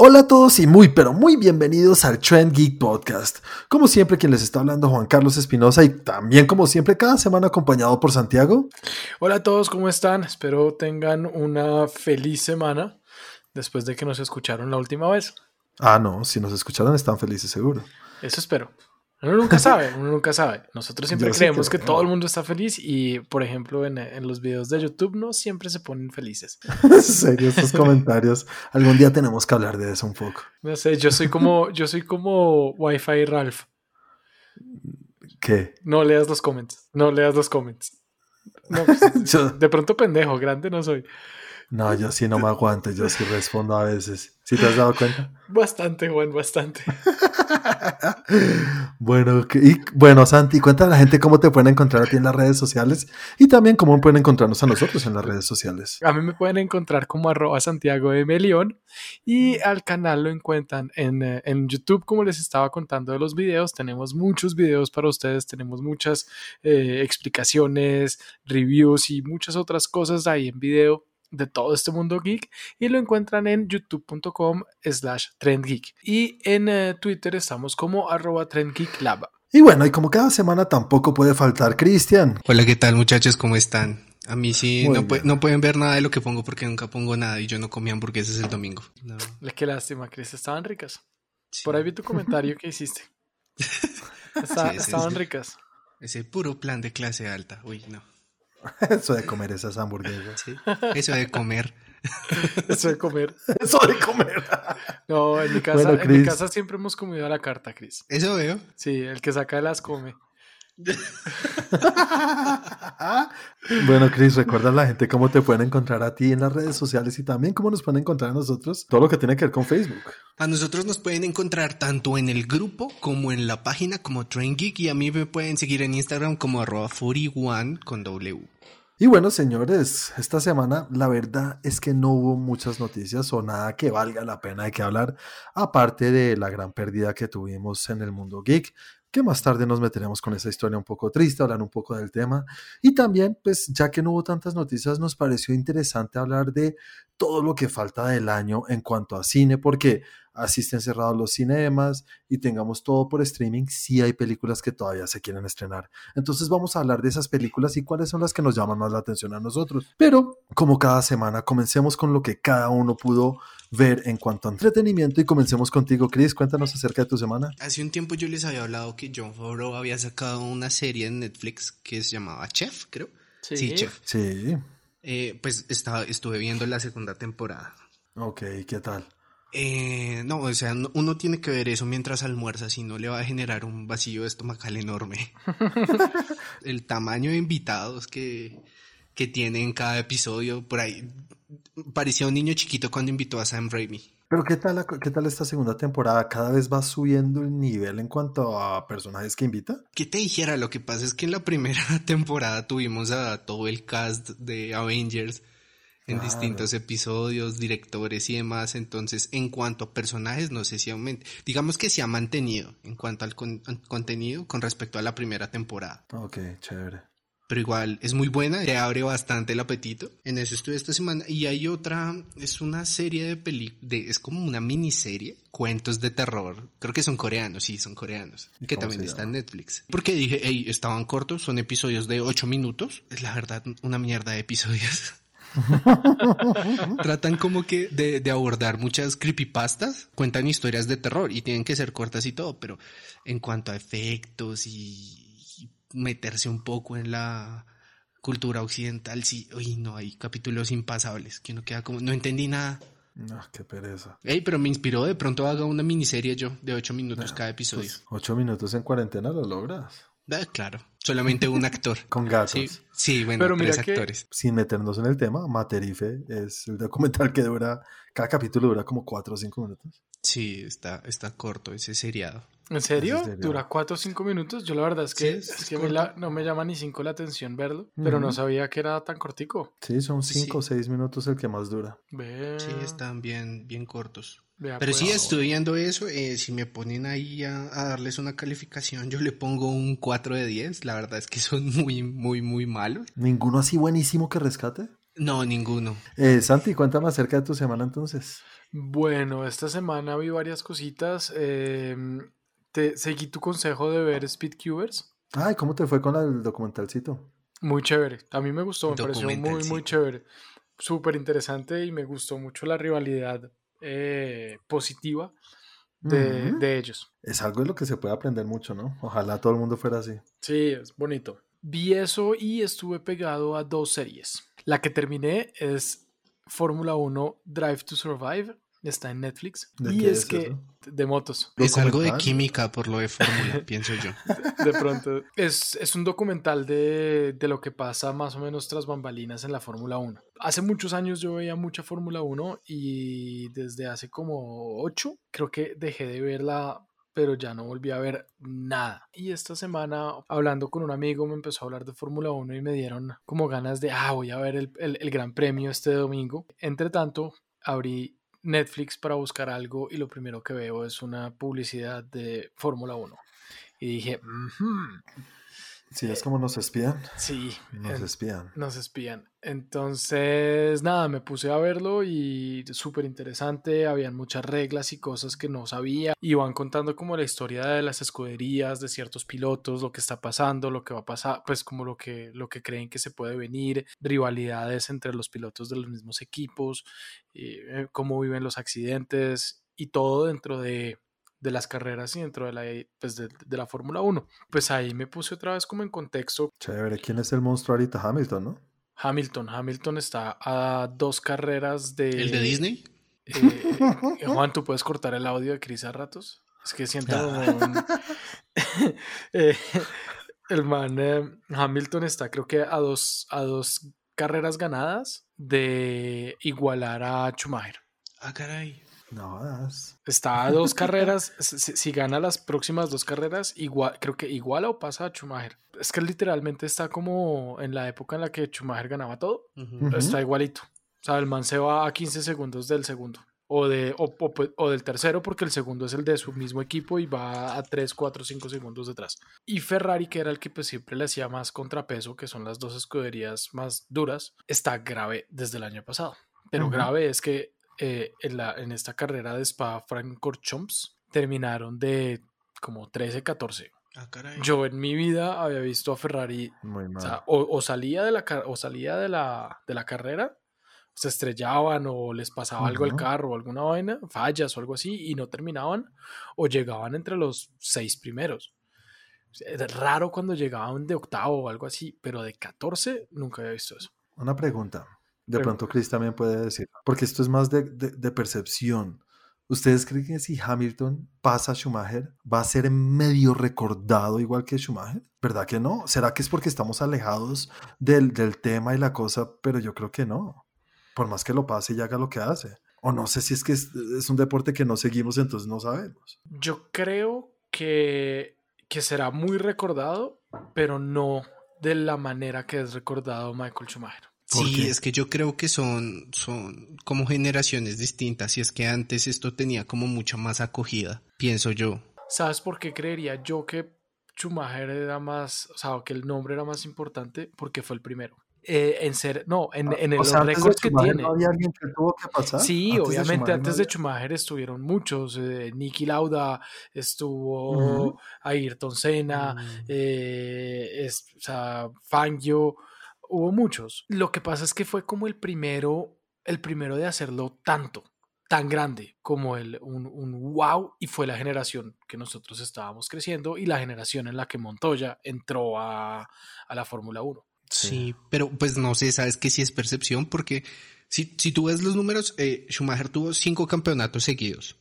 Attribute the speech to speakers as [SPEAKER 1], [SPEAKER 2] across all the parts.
[SPEAKER 1] Hola a todos y muy, pero muy bienvenidos al Trend Geek Podcast. Como siempre, quien les está hablando, Juan Carlos Espinosa, y también, como siempre, cada semana acompañado por Santiago.
[SPEAKER 2] Hola a todos, ¿cómo están? Espero tengan una feliz semana después de que nos escucharon la última vez.
[SPEAKER 1] Ah, no, si nos escucharon, están felices, seguro.
[SPEAKER 2] Eso espero. Uno nunca sabe, uno nunca sabe. Nosotros siempre creemos que, todo el mundo está feliz y, por ejemplo, en, los videos de YouTube no siempre se ponen felices.
[SPEAKER 1] en serio, estos comentarios. Algún día tenemos que hablar de eso un poco.
[SPEAKER 2] No sé, yo soy como, yo soy como Wi-Fi Ralph.
[SPEAKER 1] ¿Qué?
[SPEAKER 2] No leas los comments. No leas los comments. Pues, de pronto pendejo, grande no soy.
[SPEAKER 1] No, yo sí no me aguanto, yo sí respondo a veces. ¿Sí te has dado cuenta?
[SPEAKER 2] Bastante, Juan, bastante.
[SPEAKER 1] bueno, y, bueno, Santi, cuéntale a la gente cómo te pueden encontrar a ti en las redes sociales y también cómo pueden encontrarnos a nosotros en las redes sociales.
[SPEAKER 2] A mí me pueden encontrar como arroba Santiago de Melión y al canal lo encuentran en, eh, en, YouTube, como les estaba contando de los videos. Tenemos muchos videos para ustedes, tenemos muchas eh, explicaciones, reviews y muchas otras cosas ahí en video de todo este mundo geek y lo encuentran en youtube.com slash trendgeek y en eh, Twitter estamos como arroba trendgeeklab.
[SPEAKER 1] Y bueno, y como cada semana tampoco puede faltar Cristian.
[SPEAKER 3] Hola, ¿qué tal muchachos? ¿Cómo están? A mí sí, no, no, pueden ver nada de lo que pongo porque nunca pongo nada y yo no comí hamburguesas el domingo. No.
[SPEAKER 2] Qué lástima, Cris, estaban ricas. Por ahí vi tu comentario que hiciste. estaban ricas.
[SPEAKER 3] Ese puro plan de clase alta. Uy, no.
[SPEAKER 1] Eso de comer esas hamburguesas.
[SPEAKER 3] Eso de comer.
[SPEAKER 2] Eso de comer.
[SPEAKER 1] Eso de comer.
[SPEAKER 2] No, en mi casa, en mi casa siempre hemos comido a la carta, Cris.
[SPEAKER 3] Eso veo.
[SPEAKER 2] Sí, el que saca las come.
[SPEAKER 1] bueno, Chris, recuerda a la gente cómo te pueden encontrar a ti en las redes sociales y también cómo nos pueden encontrar a nosotros, todo lo que tiene que ver con Facebook.
[SPEAKER 3] A nosotros nos pueden encontrar tanto en el grupo como en la página como Train Geek y a mí me pueden seguir en Instagram como arroba 41 con W.
[SPEAKER 1] Y bueno, señores, esta semana la verdad es que no hubo muchas noticias o nada que valga la pena de que hablar, aparte de la gran pérdida que tuvimos en el mundo geek que más tarde nos meteremos con esa historia un poco triste, hablar un poco del tema. Y también, pues ya que no hubo tantas noticias, nos pareció interesante hablar de todo lo que falta del año en cuanto a cine, porque así estén cerrados los cinemas y tengamos todo por streaming, sí hay películas que todavía se quieren estrenar. Entonces vamos a hablar de esas películas y cuáles son las que nos llaman más la atención a nosotros. Pero, como cada semana, comencemos con lo que cada uno pudo ver en cuanto a entretenimiento y comencemos contigo, Chris. Cuéntanos acerca de tu semana.
[SPEAKER 3] Hace un tiempo yo les había hablado que John Favreau había sacado una serie en Netflix que se llamaba Chef, creo.
[SPEAKER 2] Sí,
[SPEAKER 3] Chef.
[SPEAKER 1] Sí.
[SPEAKER 3] Eh, pues estaba, estuve viendo la segunda temporada.
[SPEAKER 1] Ok, ¿qué tal?
[SPEAKER 3] Eh, no, o sea, uno tiene que ver eso mientras almuerza, si no le va a generar un vacío estomacal enorme. El tamaño de invitados que, que tiene en cada episodio, por ahí parecía un niño chiquito cuando invitó a Sam Raimi.
[SPEAKER 1] Pero ¿qué tal, ¿qué tal esta segunda temporada? ¿Cada vez va subiendo el nivel en cuanto a personajes que invita?
[SPEAKER 3] ¿Qué te dijera? Lo que pasa es que en la primera temporada tuvimos a todo el cast de Avengers en distintos episodios, directores y demás. Entonces, en cuanto a personajes, no sé si aumenta. Digamos que se ha mantenido en cuanto al contenido con respecto a la primera temporada.
[SPEAKER 1] Ok, chévere
[SPEAKER 3] pero igual es muy buena, te abre bastante el apetito. En eso estuve esta semana. Y hay otra, es una serie de películas, es como una miniserie, cuentos de terror. Creo que son coreanos, sí, son coreanos. Que también está en Netflix. Porque dije, hey, estaban cortos, son episodios de 8 minutos. Es la verdad una mierda de episodios. Tratan como que de, de, abordar muchas creepypastas, cuentan historias de terror y tienen que ser cortas y todo, pero en cuanto a efectos y meterse un poco en la cultura occidental, sí, uy, no, hay capítulos impasables, que uno queda como, no entendí nada.
[SPEAKER 1] No, qué pereza.
[SPEAKER 3] Ey, pero me inspiró, de pronto haga una miniserie yo, de ocho minutos cada episodio. Pues,
[SPEAKER 1] ocho minutos en cuarentena lo logras.
[SPEAKER 3] Ah, claro, solamente un actor.
[SPEAKER 1] Con gatos.
[SPEAKER 3] Sí, bueno, pero tres actores.
[SPEAKER 1] sin meternos en el tema, Materife es el documental que dura, cada capítulo dura como cuatro o cinco minutos.
[SPEAKER 3] Sí, está, está corto ese seriado.
[SPEAKER 2] ¿En serio? ¿Dura cuatro o cinco minutos? Yo la verdad es que, es, que no me llama ni cinco la atención verlo, pero no sabía que era tan cortico.
[SPEAKER 1] Sí, son cinco o seis minutos el que más dura.
[SPEAKER 3] Sí, están bien, bien cortos. Pero pues. sí, estoy viendo eso. Eh, si me ponen ahí a, darles una calificación, yo le pongo un 4 de 10. La verdad es que son muy, muy, muy malos.
[SPEAKER 1] ¿Ninguno así buenísimo que rescate?
[SPEAKER 3] No, ninguno.
[SPEAKER 1] Eh, Santi, cuéntame acerca de tu semana entonces.
[SPEAKER 2] Bueno, esta semana vi varias cositas. em, te seguí tu consejo de ver Speedcubers.
[SPEAKER 1] Ay, ¿cómo te fue con el documentalcito?
[SPEAKER 2] Muy chévere. A mí me gustó, me pareció muy, muy chévere. Súper interesante y me gustó mucho la rivalidad eh, positiva de, de ellos.
[SPEAKER 1] Es algo de lo que se puede aprender mucho, ¿no? Ojalá todo el mundo fuera así.
[SPEAKER 2] Sí, es bonito. Vi eso y estuve pegado a dos series. La que terminé es Fórmula 1 Drive to Survive. Está en Netflix.
[SPEAKER 1] ¿De
[SPEAKER 2] y
[SPEAKER 1] qué
[SPEAKER 2] es
[SPEAKER 1] es
[SPEAKER 2] que
[SPEAKER 1] eso?
[SPEAKER 2] de motos.
[SPEAKER 3] Es algo de química por lo de fórmula, pienso yo.
[SPEAKER 2] De pronto. Es, es un documental de, de lo que pasa más o menos tras bambalinas en la Fórmula 1. Hace muchos años yo veía mucha Fórmula 1 y desde hace como 8 creo que dejé de verla pero ya no volví a ver nada. Y esta semana, hablando con un amigo, me empezó a hablar de Fórmula 1 y me dieron como ganas de, ah, voy a ver el, el- el Gran Premio este domingo. Entre tanto, abrí Netflix para buscar algo y lo primero que veo es una publicidad de Fórmula 1. Y dije, "Ujú,
[SPEAKER 1] Sí, es como nos espían.
[SPEAKER 2] sí,
[SPEAKER 1] Nos
[SPEAKER 2] en-
[SPEAKER 1] espían.
[SPEAKER 2] nos espían. Entonces, nada, me puse a verlo y súper interesante. Habían muchas reglas y cosas que no sabía. Iban contando como la historia de las escuderías, de ciertos pilotos, lo que está pasando, lo que va a pasar, pues como lo que, lo que creen que se puede venir, rivalidades entre los pilotos de los mismos equipos, eh, cómo viven los accidentes y todo dentro de de las carreras y dentro de la, pues de, de la Fórmula 1. Pues ahí me puse otra vez como en contexto
[SPEAKER 1] Chévere. ¿Quién es el monstruo ahorita? Hamilton, ¿no?
[SPEAKER 2] Hamilton. Hamilton está a dos carreras de.
[SPEAKER 3] ¿El de Disney?
[SPEAKER 2] eh, Juan, ¿tú puedes cortar el audio de Chris a ratos? Es que siento como un- Eh, el man eh, Hamilton está, creo que a dos, a dos carreras ganadas de igualar a Schumacher.
[SPEAKER 3] Ah, caray.
[SPEAKER 1] No jodas.
[SPEAKER 2] Está a dos carreras. Si, gana las próximas dos carreras, igual, creo que iguala o pasa a Schumacher. Es que literalmente está como en la época en la que Schumacher ganaba todo.
[SPEAKER 3] Ujú.
[SPEAKER 1] Ujú.
[SPEAKER 2] Está igualito. O sea, el man se va a 15 segundos del segundo. O, de, o, o pu- o del tercero, porque el segundo es el de su mismo equipo y va a 3, 4, 5 segundos detrás. Y Ferrari, que era el que pues, siempre le hacía más contrapeso, que son las dos escuderías más duras, está grave desde el año pasado. Pero grave es que eh, en, la, en esta carrera de Spa-Francorchamps terminaron de como 13, 14.
[SPEAKER 3] Ah, caray.
[SPEAKER 2] Yo en mi vida había visto a Ferrari
[SPEAKER 1] Muy
[SPEAKER 2] o, sea, o- o salía de la, o salía de la, de la carrera, se estrellaban o les pasaba algo al carro o alguna vaina, fallas o algo así, y no terminaban, o llegaban entre los seis primeros. Era raro cuando llegaban de octavo o algo así, pero de 14 nunca había visto eso.
[SPEAKER 1] Una pregunta. De pronto Chris también puede decir, porque esto es más de, de- de percepción. ¿Ustedes creen que si Hamilton pasa a Schumacher, va a ser medio recordado igual que Schumacher? ¿Verdad que no? ¿Será que es porque estamos alejados del, del tema y la cosa? Pero yo creo que no. Por más que lo pase y haga lo que hace. O no sé si es que es, es un deporte que no seguimos, entonces no sabemos.
[SPEAKER 2] Yo creo que, que será muy recordado, pero no de la manera que es recordado Michael Schumacher.
[SPEAKER 1] ¿Por
[SPEAKER 3] Sí,
[SPEAKER 1] qué?
[SPEAKER 3] es que yo creo que son, son como generaciones distintas y es que antes esto tenía como mucha más acogida, pienso yo.
[SPEAKER 2] ¿Sabes por qué creería yo que Schumacher era más, o sea, que el nombre era más importante? Porque fue el primero. Eh, en ser, no, en, en el
[SPEAKER 1] O sea,
[SPEAKER 2] récord que tiene.
[SPEAKER 1] ¿No había alguien que tuvo que pasar?
[SPEAKER 2] Sí,
[SPEAKER 1] Antes de
[SPEAKER 2] obviamente
[SPEAKER 1] no
[SPEAKER 2] antes de Schumacher estuvieron muchos. Eh, Niki Lauda, estuvo
[SPEAKER 1] Ujú.
[SPEAKER 2] Ayrton Senna,
[SPEAKER 3] Mm.
[SPEAKER 2] eh, es- o sea, Fangio, hubo muchos. Lo que pasa es que fue como el primero, el primero de hacerlo tanto, tan grande como el, un, un wow, y fue la generación que nosotros estábamos creciendo y la generación en la que Montoya entró a, a la Fórmula 1.
[SPEAKER 3] Sí, pero pues no sé, sabes que sí es percepción porque si, si tú ves los números, eh, Schumacher tuvo cinco campeonatos seguidos,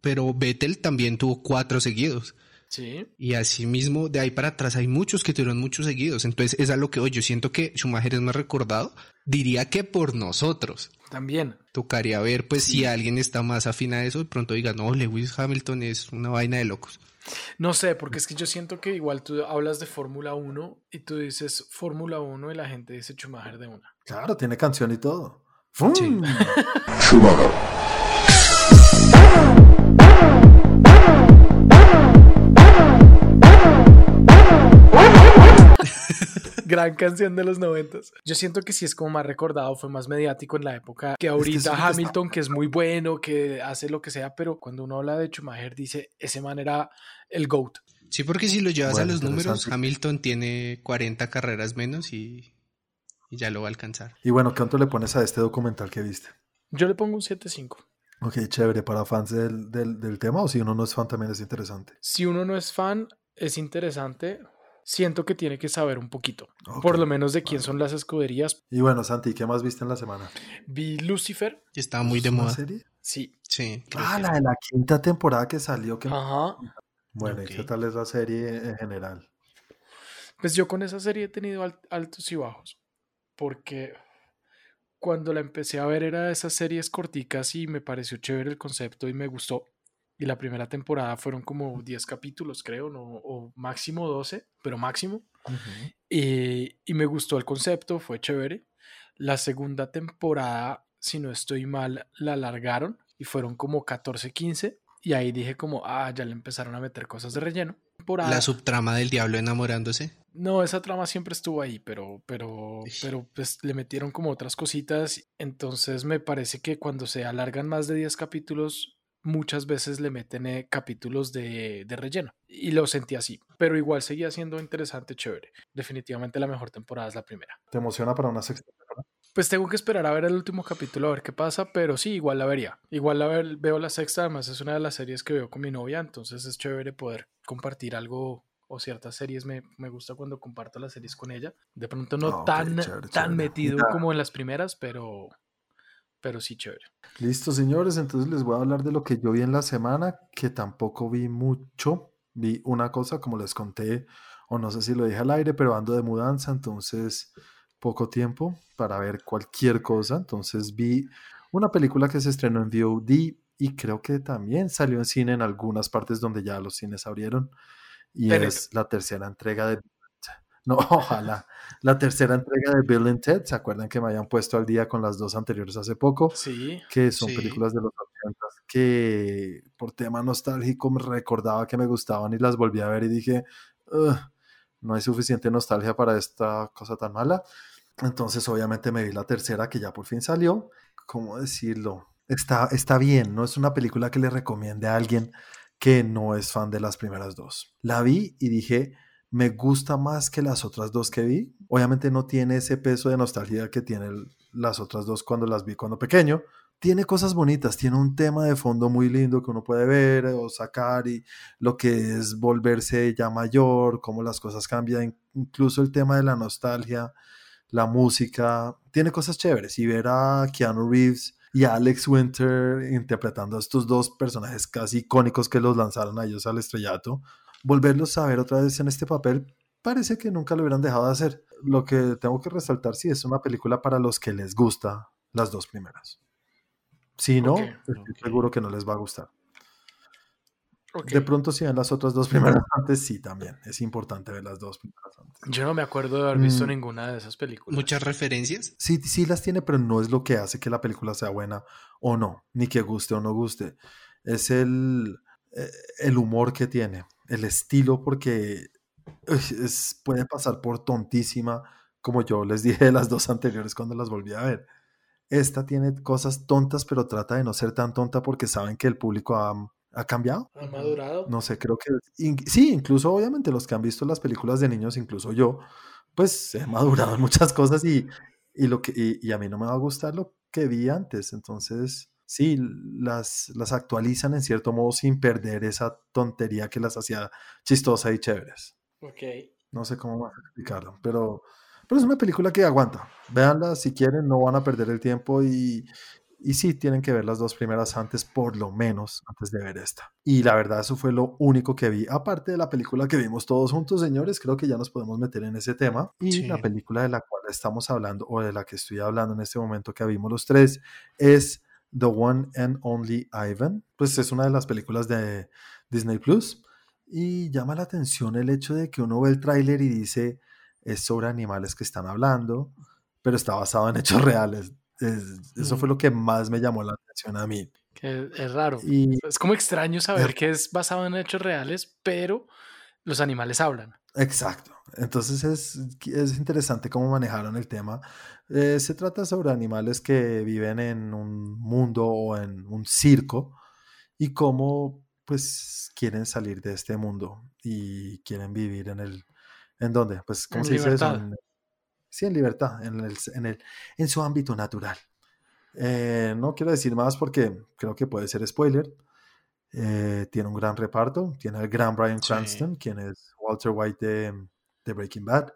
[SPEAKER 3] pero Vettel también tuvo cuatro seguidos.
[SPEAKER 2] Sí.
[SPEAKER 3] Y asimismo, de ahí para atrás hay muchos que tuvieron muchos seguidos. Entonces, es a lo que hoy yo siento que Schumacher es más recordado. Diría que por nosotros.
[SPEAKER 2] También.
[SPEAKER 3] Tocaría ver, pues, si alguien está más afín a eso, de pronto diga, no, Lewis Hamilton es una vaina de locos.
[SPEAKER 2] No sé, porque es que yo siento que igual tú hablas de Fórmula 1 y tú dices Fórmula 1 y la gente dice Schumacher de una.
[SPEAKER 1] Claro, tiene canción y todo. ¡Fum!
[SPEAKER 3] Sí.
[SPEAKER 2] Gran canción de los noventas. Yo siento que sí es como más recordado, fue más mediático en la época que ahorita Hamilton, que es muy bueno, que hace lo que sea, pero cuando uno habla de Schumacher dice, ese man era el GOAT.
[SPEAKER 3] Sí, porque si lo llevas a los números, Hamilton tiene 40 carreras menos y, ya lo va a alcanzar.
[SPEAKER 1] Y bueno, ¿cuánto le pones a este documental que viste?
[SPEAKER 2] Yo le pongo un 7.5.
[SPEAKER 1] Ok, chévere. ¿Para fans del, del, tema o si uno no es fan también es interesante?
[SPEAKER 2] Si uno no es fan, es interesante. Siento que tiene que saber un poquito, por lo menos de quién son las escuderías.
[SPEAKER 1] Y bueno, Santi, ¿qué más viste en la semana?
[SPEAKER 2] Vi Lucifer.
[SPEAKER 3] Estaba muy de moda.
[SPEAKER 1] serie?
[SPEAKER 2] Sí.
[SPEAKER 3] Sí.
[SPEAKER 1] Ah, la de la quinta temporada que salió. Que...
[SPEAKER 2] Ajá.
[SPEAKER 1] Bueno, ¿y qué tal es la serie en general?
[SPEAKER 2] Pues yo con esa serie he tenido altos y bajos, porque cuando la empecé a ver era de esas series corticas y me pareció chévere el concepto y me gustó. Y la primera temporada fueron como 10 capítulos, creo, ¿no? o máximo 12, pero máximo. y, y me gustó el concepto, fue chévere. La segunda temporada, si no estoy mal, la alargaron y fueron como 14, 15 y ahí dije como, ah, ya le empezaron a meter cosas de relleno.
[SPEAKER 3] La subtrama del diablo enamorándose.
[SPEAKER 2] No, esa trama siempre estuvo ahí, pero, pero, pero pues le metieron como otras cositas. Entonces me parece que cuando se alargan más de 10 capítulos, muchas veces le meten eh, capítulos de, de, relleno. Y lo sentí así. Pero igual seguía siendo interesante, chévere. Definitivamente la mejor temporada es la primera.
[SPEAKER 1] ¿Te emociona para una sexta temporada?
[SPEAKER 2] Pues tengo que esperar a ver el último capítulo a ver qué pasa, pero sí, igual la vería. Igual la veo la sexta, además es una de las series que veo con mi novia, entonces es chévere poder compartir algo o ciertas series. Me, gusta cuando comparto las series con ella. De pronto no ah, tan, tan metido como en las primeras, pero, pero sí chévere.
[SPEAKER 1] Listo, señores, entonces les voy a hablar de lo que yo vi en la semana, que tampoco vi mucho. Vi una cosa, como les conté, o no sé si lo dije al aire, pero ando de mudanza, entonces poco tiempo para ver cualquier cosa. Entonces vi una película que se estrenó en VOD y creo que también salió en cine en algunas partes donde ya los cines abrieron. Y es la tercera entrega de... No, ojalá. La tercera entrega de Bill and Ted. ¿Se acuerdan que me habían puesto al día con las dos anteriores hace poco?
[SPEAKER 2] Sí.
[SPEAKER 1] Que son películas de los 80 que por tema nostálgico me recordaba que me gustaban y las volví a ver y dije, no hay suficiente nostalgia para esta cosa tan mala. Entonces, obviamente me vi la tercera que ya por fin salió. ¿Cómo decirlo? Está, está bien, no es una película que le recomiende a alguien que no es fan de las primeras dos. La vi y dije, me gusta más que las otras dos que vi. Obviamente no tiene ese peso de nostalgia que tienen las otras dos cuando las vi cuando pequeño. Tiene cosas bonitas, tiene un tema de fondo muy lindo que uno puede ver o sacar y lo que es volverse ya mayor, cómo las cosas cambian, incluso el tema de la nostalgia la música, tiene cosas chéveres. Y ver a Keanu Reeves y a Alex Winter interpretando a estos dos personajes casi icónicos que los lanzaron a ellos al estrellato, volverlos a ver otra vez en este papel, parece que nunca lo hubieran dejado de hacer. Lo que tengo que resaltar, sí, es una película para los que les gusta las dos primeras. Si no, estoy seguro que no les va a gustar. De pronto, si ven las otras dos primeras antes, sí, también. Es importante ver las dos primeras antes.
[SPEAKER 2] Yo no me acuerdo de haber visto mm. ninguna de esas películas.
[SPEAKER 3] ¿Muchas referencias?
[SPEAKER 1] Sí, sí las tiene, pero no es lo que hace que la película sea buena o no, ni que guste o no guste. Es el, eh, el humor que tiene, el estilo, porque es, puede pasar por tontísima, como yo les dije de las dos anteriores cuando las volví a ver. Esta tiene cosas tontas, pero trata de no ser tan tonta porque saben que el público ha ¿Ha cambiado?
[SPEAKER 2] ¿Ha madurado?
[SPEAKER 1] No sé, creo que sí, incluso obviamente los que han visto las películas de niños, incluso yo, pues he madurado en muchas cosas y, y lo que, y, a mí no me va a gustar lo que vi antes. Entonces, sí, las, las actualizan en cierto modo sin perder esa tontería que las hacía chistosa y chéveres.
[SPEAKER 2] Ok.
[SPEAKER 1] No sé cómo más explicarlo, pero, pero es una película que aguanta. Véanla si quieren, no van a perder el tiempo y, y sí, tienen que ver las dos primeras antes, por lo menos, antes de ver esta. Y la verdad, eso fue lo único que vi. Aparte de la película que vimos todos juntos, señores, creo que ya nos podemos meter en ese tema. Y la película de la cual estamos hablando, o de la que estoy hablando en este momento que vimos los tres, es The One and Only Ivan. Pues es una de las películas de Disney Plus. Y llama la atención el hecho de que uno ve el tráiler y dice, es sobre animales que están hablando, pero está basado en hechos reales eso fue lo que más me llamó la atención a mí.
[SPEAKER 2] Que es raro. Y es como extraño saber que es basado en hechos reales, pero los animales hablan.
[SPEAKER 1] Exacto. Entonces es, es interesante cómo manejaron el tema. Eh, se trata sobre animales que viven en un mundo o en un circo y cómo pues quieren salir de este mundo y quieren vivir en el ¿en dónde? Pues ¿cómo
[SPEAKER 2] En
[SPEAKER 1] se dice eso?
[SPEAKER 2] libertad.
[SPEAKER 1] En- sí, en libertad, en el, en el en su ámbito natural. Eh, no quiero decir más porque creo que puede ser spoiler. Eh, tiene un gran reparto. Tiene al gran Bryan
[SPEAKER 3] Sí.
[SPEAKER 1] Cranston, quien es Walter White de, de Breaking Bad.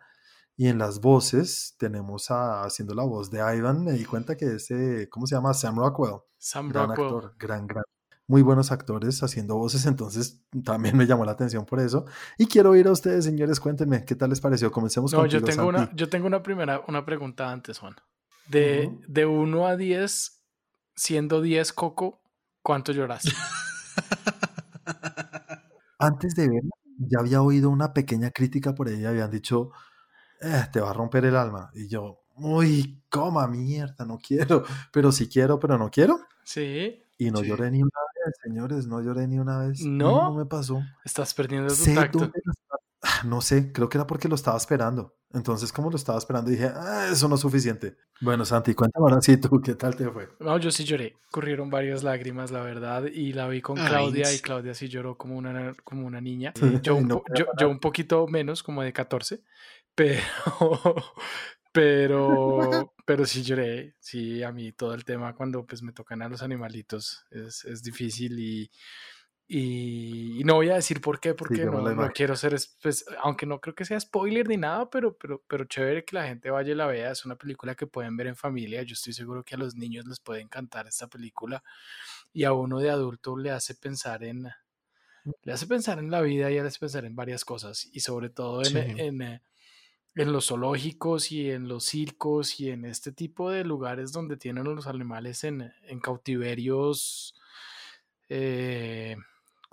[SPEAKER 1] Y en las voces tenemos a, haciendo la voz de Ivan, me di cuenta que ese, ¿cómo se llama? Sam Rockwell.
[SPEAKER 2] Sam
[SPEAKER 1] Gran
[SPEAKER 2] Rockwell.
[SPEAKER 1] actor, gran, gran. Muy buenos actores haciendo voces, entonces también me llamó la atención por eso. Y quiero ir a ustedes, señores, cuéntenme, ¿qué tal les pareció? Comencemos
[SPEAKER 2] No, yo tengo una, yo tengo una primera, una pregunta antes, Juan. De,
[SPEAKER 1] Ujú.
[SPEAKER 2] de 1 a 10, siendo 10 Coco, ¿cuánto lloraste?
[SPEAKER 1] Antes de verla, ya había oído una pequeña crítica por ahí, habían dicho, "Eh, te va a romper el alma. Y yo, uy, coma mierda, no quiero, pero sí quiero, pero no quiero.
[SPEAKER 2] Sí,
[SPEAKER 1] Y no
[SPEAKER 3] Sí.
[SPEAKER 1] lloré ni una vez, señores, no lloré ni una vez.
[SPEAKER 2] ¿No?
[SPEAKER 1] no me pasó.
[SPEAKER 2] estás perdiendo tu
[SPEAKER 1] Sé
[SPEAKER 2] tacto.
[SPEAKER 1] dónde No sé, creo que era porque lo estaba esperando. Entonces, como lo estaba esperando, dije, "Ah, eso no es suficiente. Bueno, Santi, cuéntame ahora sí tú, ¿qué tal te fue?
[SPEAKER 2] No, yo sí lloré. Corrieron varias lágrimas, la verdad. Y la vi con
[SPEAKER 3] Ay,
[SPEAKER 2] Claudia y. Claudia sí lloró como una, como una niña.
[SPEAKER 1] Sí,
[SPEAKER 2] Yo, un
[SPEAKER 1] no
[SPEAKER 2] yo, yo un poquito menos, como de 14. Pero, pero, pero sí lloré. Sí, a mí todo el tema cuando pues me tocan a los animalitos es, es difícil y, y, y no voy a decir por qué, porque
[SPEAKER 1] me
[SPEAKER 2] no, no quiero ser, es- pues, aunque no creo que sea spoiler ni nada, pero, pero, pero chévere que la gente vaya y la vea. Es una película que pueden ver en familia. Yo estoy seguro que a los niños les puede encantar esta película y a uno de adulto le hace pensar en, le hace pensar en la vida y le hace pensar en varias cosas y sobre todo en,
[SPEAKER 3] Sí.
[SPEAKER 2] en, eh, en los zoológicos y en los circos y en este tipo de lugares donde tienen los animales en, en cautiverios, eh,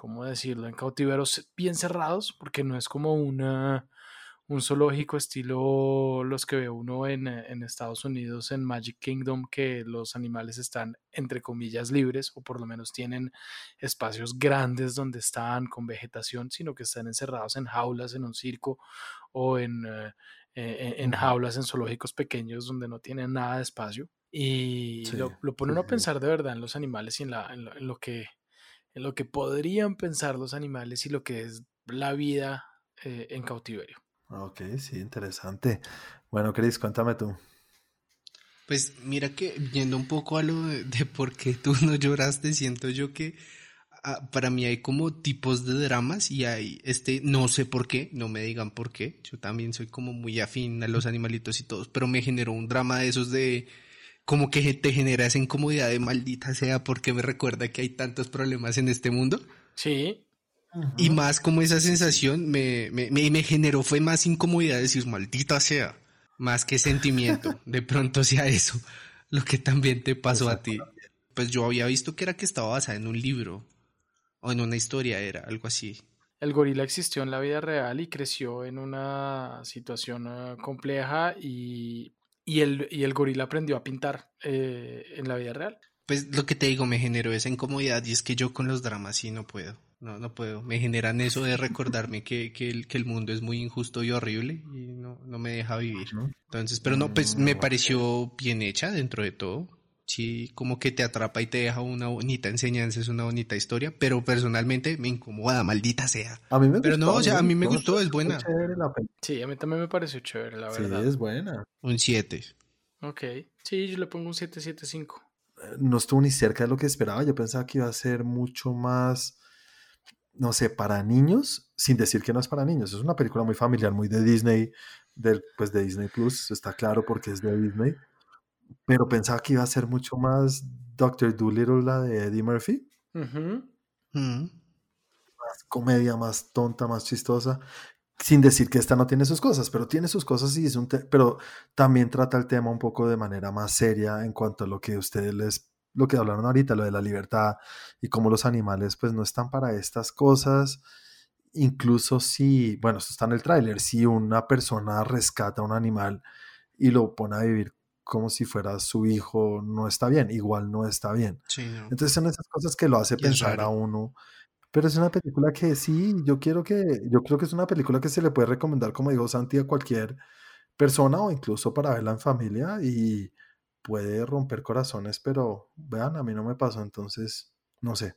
[SPEAKER 2] ¿cómo decirlo? En cautiverios bien cerrados, porque no es como una, un zoológico estilo los que ve uno en, eh, en Estados Unidos, en Magic Kingdom, que los animales están, entre comillas, libres, o por lo menos tienen espacios grandes donde están con vegetación, sino que están encerrados en jaulas, en un circo o en, eh, eh, en jaulas, en zoológicos pequeños donde no tienen nada de espacio. Y
[SPEAKER 1] Sí,
[SPEAKER 2] lo, lo pone
[SPEAKER 1] sí,
[SPEAKER 2] uno a pensar de verdad en los animales y en, la, en, lo, en lo que, en lo que podrían pensar los animales y lo que es la vida eh, en cautiverio.
[SPEAKER 1] Ok, sí, interesante. Bueno, Chris, cuéntame tú.
[SPEAKER 3] Pues mira que yendo un poco a lo de, de por qué tú no lloraste, siento yo que ah, para mí hay como tipos de dramas y hay este, no sé por qué, no me digan por qué, yo también soy como muy afín a los animalitos y todos, pero me generó un drama de esos de como que te genera esa incomodidad de maldita sea porque me recuerda que hay tantos problemas en este mundo.
[SPEAKER 2] Sí,
[SPEAKER 3] Y más como esa sensación me, me, me, me generó fue más incomodidad decir maldita sea, más que sentimiento. De pronto sea eso lo que también te pasó a ti. Pues yo había visto que era que estaba basada en un libro o en una historia, era algo así.
[SPEAKER 2] el gorila existió en la vida real y creció en una situación uh, compleja y, y, el, y el gorila aprendió a pintar eh, en la vida real.
[SPEAKER 3] Pues lo que te digo me generó esa incomodidad y es que yo con los dramas sí no puedo. No, no puedo. Me generan eso de recordarme que, que, el, que el mundo es muy injusto y horrible y no, no me deja vivir. Entonces, pero no, pues me pareció bien hecha dentro de todo. Sí, como que te atrapa y te deja una bonita enseñanza, es una bonita historia, pero personalmente me incomoda, maldita sea.
[SPEAKER 1] A mí me
[SPEAKER 3] Pero
[SPEAKER 1] gustó,
[SPEAKER 3] no, o sea, a mí me gustó, es buena.
[SPEAKER 2] Sí, a mí también me pareció chévere, la
[SPEAKER 1] Sí,
[SPEAKER 2] verdad.
[SPEAKER 1] es buena.
[SPEAKER 3] Un 7.
[SPEAKER 2] Ok, sí, yo le pongo un 775.
[SPEAKER 1] no estuvo ni cerca de lo que esperaba. Yo pensaba que iba a ser mucho más, no sé, para niños, sin decir que no es para niños. Es una película muy familiar, muy de Disney, del, pues de Disney Plus, está claro porque es de Disney. Pero pensaba que iba a ser mucho más Doctor Dolittle, la de Eddie Murphy.
[SPEAKER 2] Uh -huh.
[SPEAKER 3] Mm.
[SPEAKER 1] Más comedia, más tonta, más chistosa. Sin decir que esta no tiene sus cosas, pero tiene sus cosas y es un pero también trata el tema un poco de manera más seria en cuanto a lo que ustedes les, lo que hablaron ahorita, lo de la libertad y cómo los animales pues no están para estas cosas. Incluso si, bueno, esto está en el tráiler, si una persona rescata a un animal y lo pone a vivir como si fuera su hijo, no está bien, igual no está bien.
[SPEAKER 3] Sí, no.
[SPEAKER 1] Entonces son esas cosas que lo hace pensar a uno Pero es una película que sí, yo quiero que, yo creo que es una película que se le puede recomendar, como dijo Santi, a cualquier persona o incluso para verla en familia y puede romper corazones, pero vean, a mí no me pasó, entonces, no sé.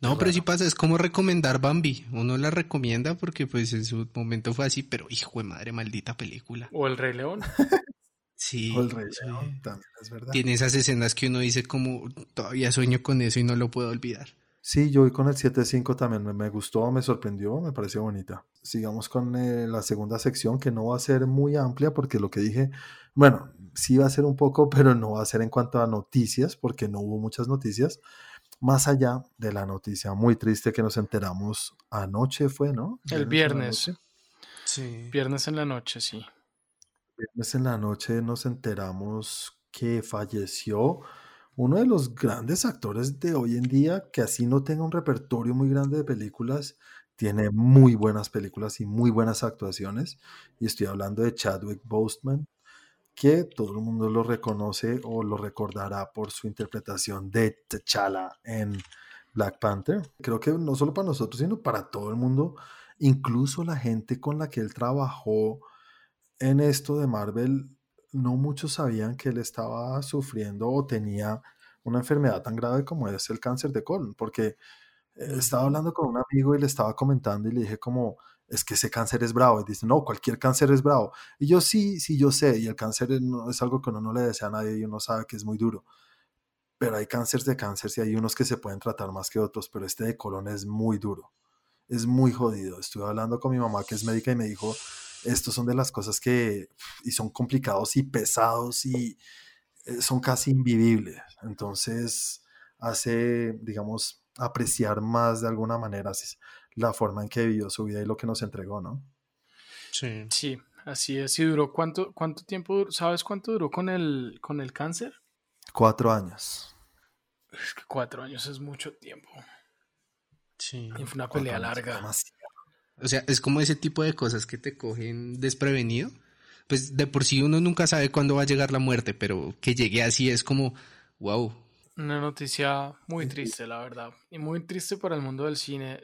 [SPEAKER 3] No, pero sí pasa, es como recomendar Bambi. Uno la recomienda porque pues en su momento fue así, pero hijo de madre, maldita película.
[SPEAKER 2] O El Rey León.
[SPEAKER 3] Sí.
[SPEAKER 1] O el Rey León, también es verdad.
[SPEAKER 3] Tiene esas escenas que uno dice como todavía sueño con eso y no lo puedo olvidar.
[SPEAKER 1] Sí, yo voy con el 7.5 también, me, me gustó, me sorprendió, me pareció bonita. Sigamos con eh, la segunda sección que no va a ser muy amplia porque lo que dije, bueno, sí va a ser un poco, pero no va a ser en cuanto a noticias porque no hubo muchas noticias. Más allá de la noticia muy triste que nos enteramos anoche fue, ¿no?
[SPEAKER 2] El
[SPEAKER 1] Viernes.
[SPEAKER 3] Sí.
[SPEAKER 2] Viernes en la noche, sí.
[SPEAKER 1] Viernes en la noche nos enteramos que falleció uno de los grandes actores de hoy en día, que así no tenga un repertorio muy grande de películas, tiene muy buenas películas y muy buenas actuaciones. Y estoy hablando de Chadwick Boseman, que todo el mundo lo reconoce o lo recordará por su interpretación de T'Challa en Black Panther. Creo que no solo para nosotros, sino para todo el mundo, incluso la gente con la que él trabajó en esto de Marvel, no muchos sabían que él estaba sufriendo o tenía una enfermedad tan grave como es el cáncer de colon, porque eh, estaba hablando con un amigo y le estaba comentando y le dije como, es que ese cáncer es bravo. Y dice, no, cualquier cáncer es bravo. Y yo sí, sí, yo sé, y el cáncer no, es algo que uno no le desea a nadie y uno sabe que es muy duro. Pero hay cánceres de cáncer y hay unos que se pueden tratar más que otros, pero este de colon es muy duro, es muy jodido. Estuve hablando con mi mamá que es médica y me dijo, estos son de las cosas que y son complicados y pesados y eh, son casi invivibles. Entonces hace, digamos, apreciar más de alguna manera la forma en que vivió su vida y lo que nos entregó, ¿no?
[SPEAKER 3] Sí.
[SPEAKER 2] Sí, así es. ¿Y duró cuánto, cuánto tiempo? ¿Sabes cuánto duró con el, con el cáncer?
[SPEAKER 1] Cuatro años.
[SPEAKER 2] Es que cuatro años es mucho tiempo.
[SPEAKER 3] Sí.
[SPEAKER 2] Y fue una pelea
[SPEAKER 1] años,
[SPEAKER 2] larga.
[SPEAKER 1] demasiado.
[SPEAKER 3] O sea, es como ese tipo de cosas que te cogen desprevenido. Pues de por sí uno nunca sabe cuándo va a llegar la muerte, pero que llegue así es como, wow.
[SPEAKER 2] Una noticia muy triste, la verdad. Y muy triste para el mundo del cine.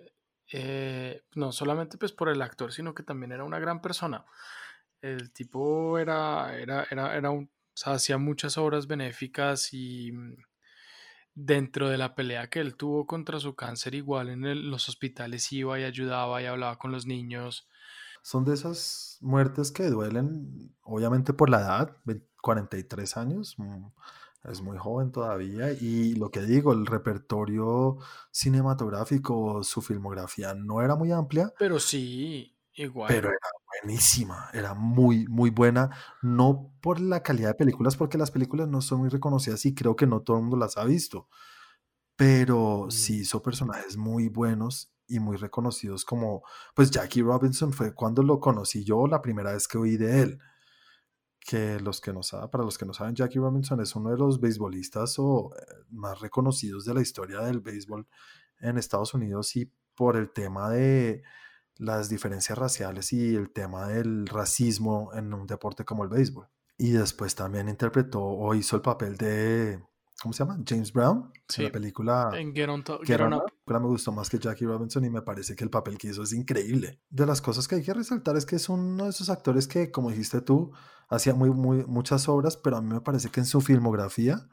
[SPEAKER 2] eh, no solamente pues por el actor, sino que también era una gran persona. El tipo era, era, era, era un, o sea, hacía muchas obras benéficas y mm, dentro de la pelea que él tuvo contra su cáncer, igual en el- los hospitales iba y ayudaba y hablaba con los niños.
[SPEAKER 1] Son de esas muertes que duelen, obviamente por la edad, ve- 43 años, mm, es muy joven todavía, y lo que digo, el repertorio cinematográfico, su filmografía no era muy amplia,
[SPEAKER 2] Pero sí, igual.
[SPEAKER 1] pero era buenísima, era muy, muy buena, no por la calidad de películas, porque las películas no son muy reconocidas y creo que no todo el mundo las ha visto, pero sí hizo personajes muy buenos y muy reconocidos como, pues Jackie Robinson fue cuando lo conocí yo la primera vez que oí de él. Que los que no saben, para los que no saben, Jackie Robinson es uno de los beisbolistas o eh, más reconocidos de la historia del béisbol en Estados Unidos y por el tema de las diferencias raciales y el tema del racismo en un deporte como el béisbol. Y después también interpretó o hizo el papel de, ¿cómo se llama? James Brown, en
[SPEAKER 2] Sí,
[SPEAKER 1] la película
[SPEAKER 2] en Get On, To-
[SPEAKER 1] que
[SPEAKER 2] Get On Up.
[SPEAKER 1] me gustó más que Jackie Robinson y me parece que el papel que hizo es increíble. De las cosas que hay que resaltar es que es uno de esos actores que, como dijiste tú, hacía muy, muy, muchas obras, pero a mí me parece que en su filmografía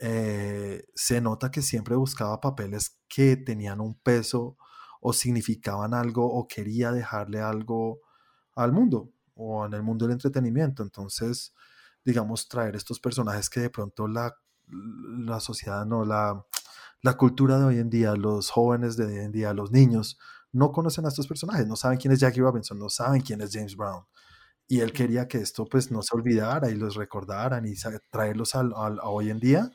[SPEAKER 1] eh, se nota que siempre buscaba papeles que tenían un peso o significaban algo o quería dejarle algo al mundo o en el mundo del entretenimiento. Entonces, digamos, traer estos personajes que de pronto la, la sociedad no, la, la cultura de hoy en día, los jóvenes de hoy en día, los niños, no conocen a estos personajes, no saben quién es Jackie Robinson, no saben quién es James Brown. Y él quería que esto pues no se olvidara y los recordaran y traerlos al- al- a hoy en día,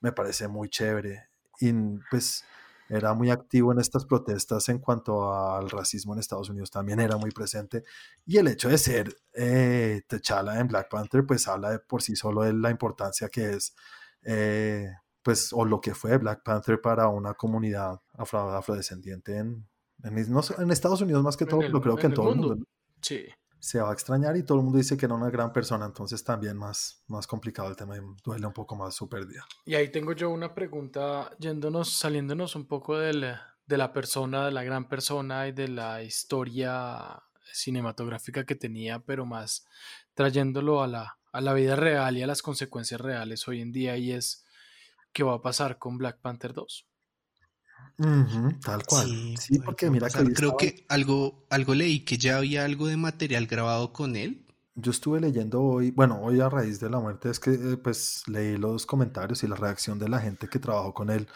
[SPEAKER 1] me parece muy chévere. Y pues era muy activo en estas protestas en cuanto al racismo en Estados Unidos, también era muy presente. Y el hecho de ser eh, T'Challa en Black Panther, pues habla de por sí solo de la importancia que es, eh, pues, o lo que fue Black Panther para una comunidad afro- afrodescendiente en, en, no sé, en Estados Unidos más que
[SPEAKER 2] En
[SPEAKER 1] todo,
[SPEAKER 2] el-
[SPEAKER 1] pero creo que
[SPEAKER 2] en
[SPEAKER 1] todo el
[SPEAKER 2] mundo. Sí.
[SPEAKER 1] Se va a extrañar y todo el mundo dice que era una gran persona, entonces también más, más complicado el tema y duele un poco más su pérdida.
[SPEAKER 2] Y ahí tengo yo una pregunta, yéndonos, saliéndonos un poco del, de la persona, de la gran persona y de la historia cinematográfica que tenía, pero más trayéndolo a la, a la vida real y a las consecuencias reales hoy en día y es qué va a pasar con Black Panther 2.
[SPEAKER 1] Tal cual. Sí, porque mira que
[SPEAKER 3] creo que algo, algo leí que ya había algo de material grabado con él.
[SPEAKER 1] Yo estuve leyendo hoy, bueno, hoy a raíz de la muerte es que eh, pues leí los comentarios y la reacción de la gente que trabajó con él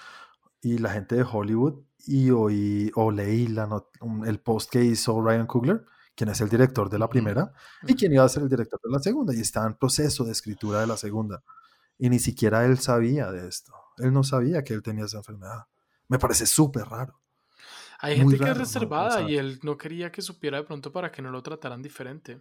[SPEAKER 1] y la gente de Hollywood y hoy o leí la el post que hizo Ryan Coogler quien es el director de la primera, y quien iba a ser el director de la segunda, y está en proceso de escritura de la segunda. Y ni siquiera él sabía de esto. Él no sabía que él tenía esa enfermedad. Me parece súper raro.
[SPEAKER 2] Hay gente que es reservada y él no quería que supiera de pronto para que no lo trataran diferente.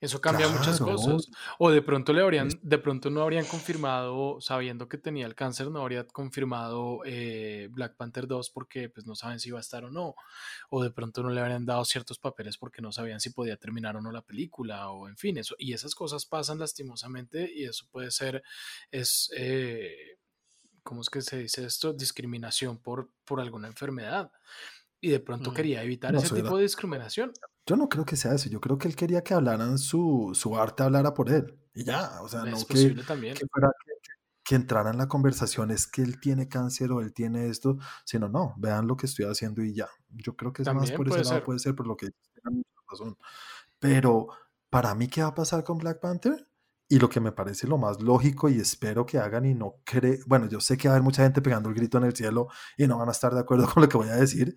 [SPEAKER 2] Eso cambia muchas cosas. O de pronto le habrían, de pronto no habrían confirmado, sabiendo que tenía el cáncer, no habría confirmado eh, Black Panther 2 porque pues no saben si iba a estar o no. O de pronto no le habrían dado ciertos papeles porque no sabían si podía terminar o no la película. O en fin, eso. Y esas cosas pasan lastimosamente y eso puede ser, es, eh, ¿cómo es que se dice esto? Discriminación por, por alguna enfermedad. Y de pronto mm. quería evitar ese tipo de discriminación.
[SPEAKER 1] Yo no creo que sea eso. Yo creo que él quería que hablaran su, su arte, hablara por él. Y ya, o sea, no que, que, fuera que, entrara en la conversación es que él tiene cáncer o él tiene esto, sino no, vean lo que estoy haciendo y ya. Yo creo que es más por ese lado, puede ser por lo que razón. Pero para mí, ¿qué va a pasar con Black Panther? Y lo que me parece lo más lógico y espero que hagan y no creo, bueno, yo sé que va a haber mucha gente pegando el grito en el cielo y no van a estar de acuerdo con lo que voy a decir,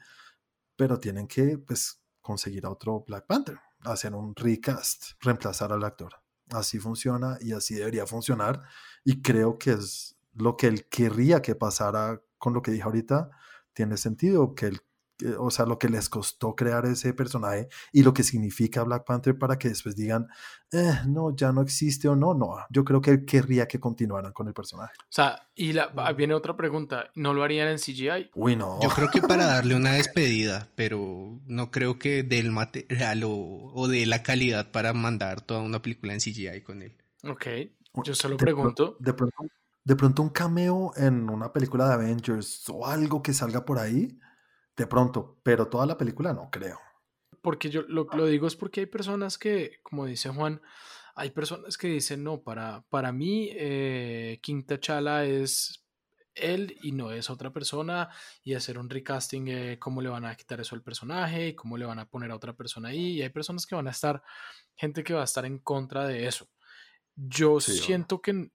[SPEAKER 1] pero tienen que, pues, conseguir a otro Black Panther, hacer un recast, reemplazar al actor. Así funciona y así debería funcionar. Y creo que es lo que él querría que pasara con lo que dije ahorita. Tiene sentido que él o sea, lo que les costó crear ese personaje y lo que significa Black Panther para que después digan, eh, no, ya no existe o no, no, yo creo que él querría que continuaran con el personaje.
[SPEAKER 2] O sea, y la, viene otra pregunta, ¿no lo harían en CGI?
[SPEAKER 1] Uy, no.
[SPEAKER 3] Yo creo que para darle una despedida, pero no creo que del material o, o de la calidad para mandar toda una película en CGI con él.
[SPEAKER 2] Ok, yo se lo pregunto.
[SPEAKER 1] de pronto, de pronto un cameo en una película de Avengers o algo que salga por ahí de pronto, pero toda la película no creo.
[SPEAKER 2] Porque yo lo, lo digo es porque hay personas que, como dice Juan, hay personas que dicen, no, para, para mí eh, King T'Challa es él y no es otra persona y hacer un recasting, eh, cómo le van a quitar eso al personaje y cómo le van a poner a otra persona ahí. Y hay personas que van a estar, gente que va a estar en contra de eso. Yo siento que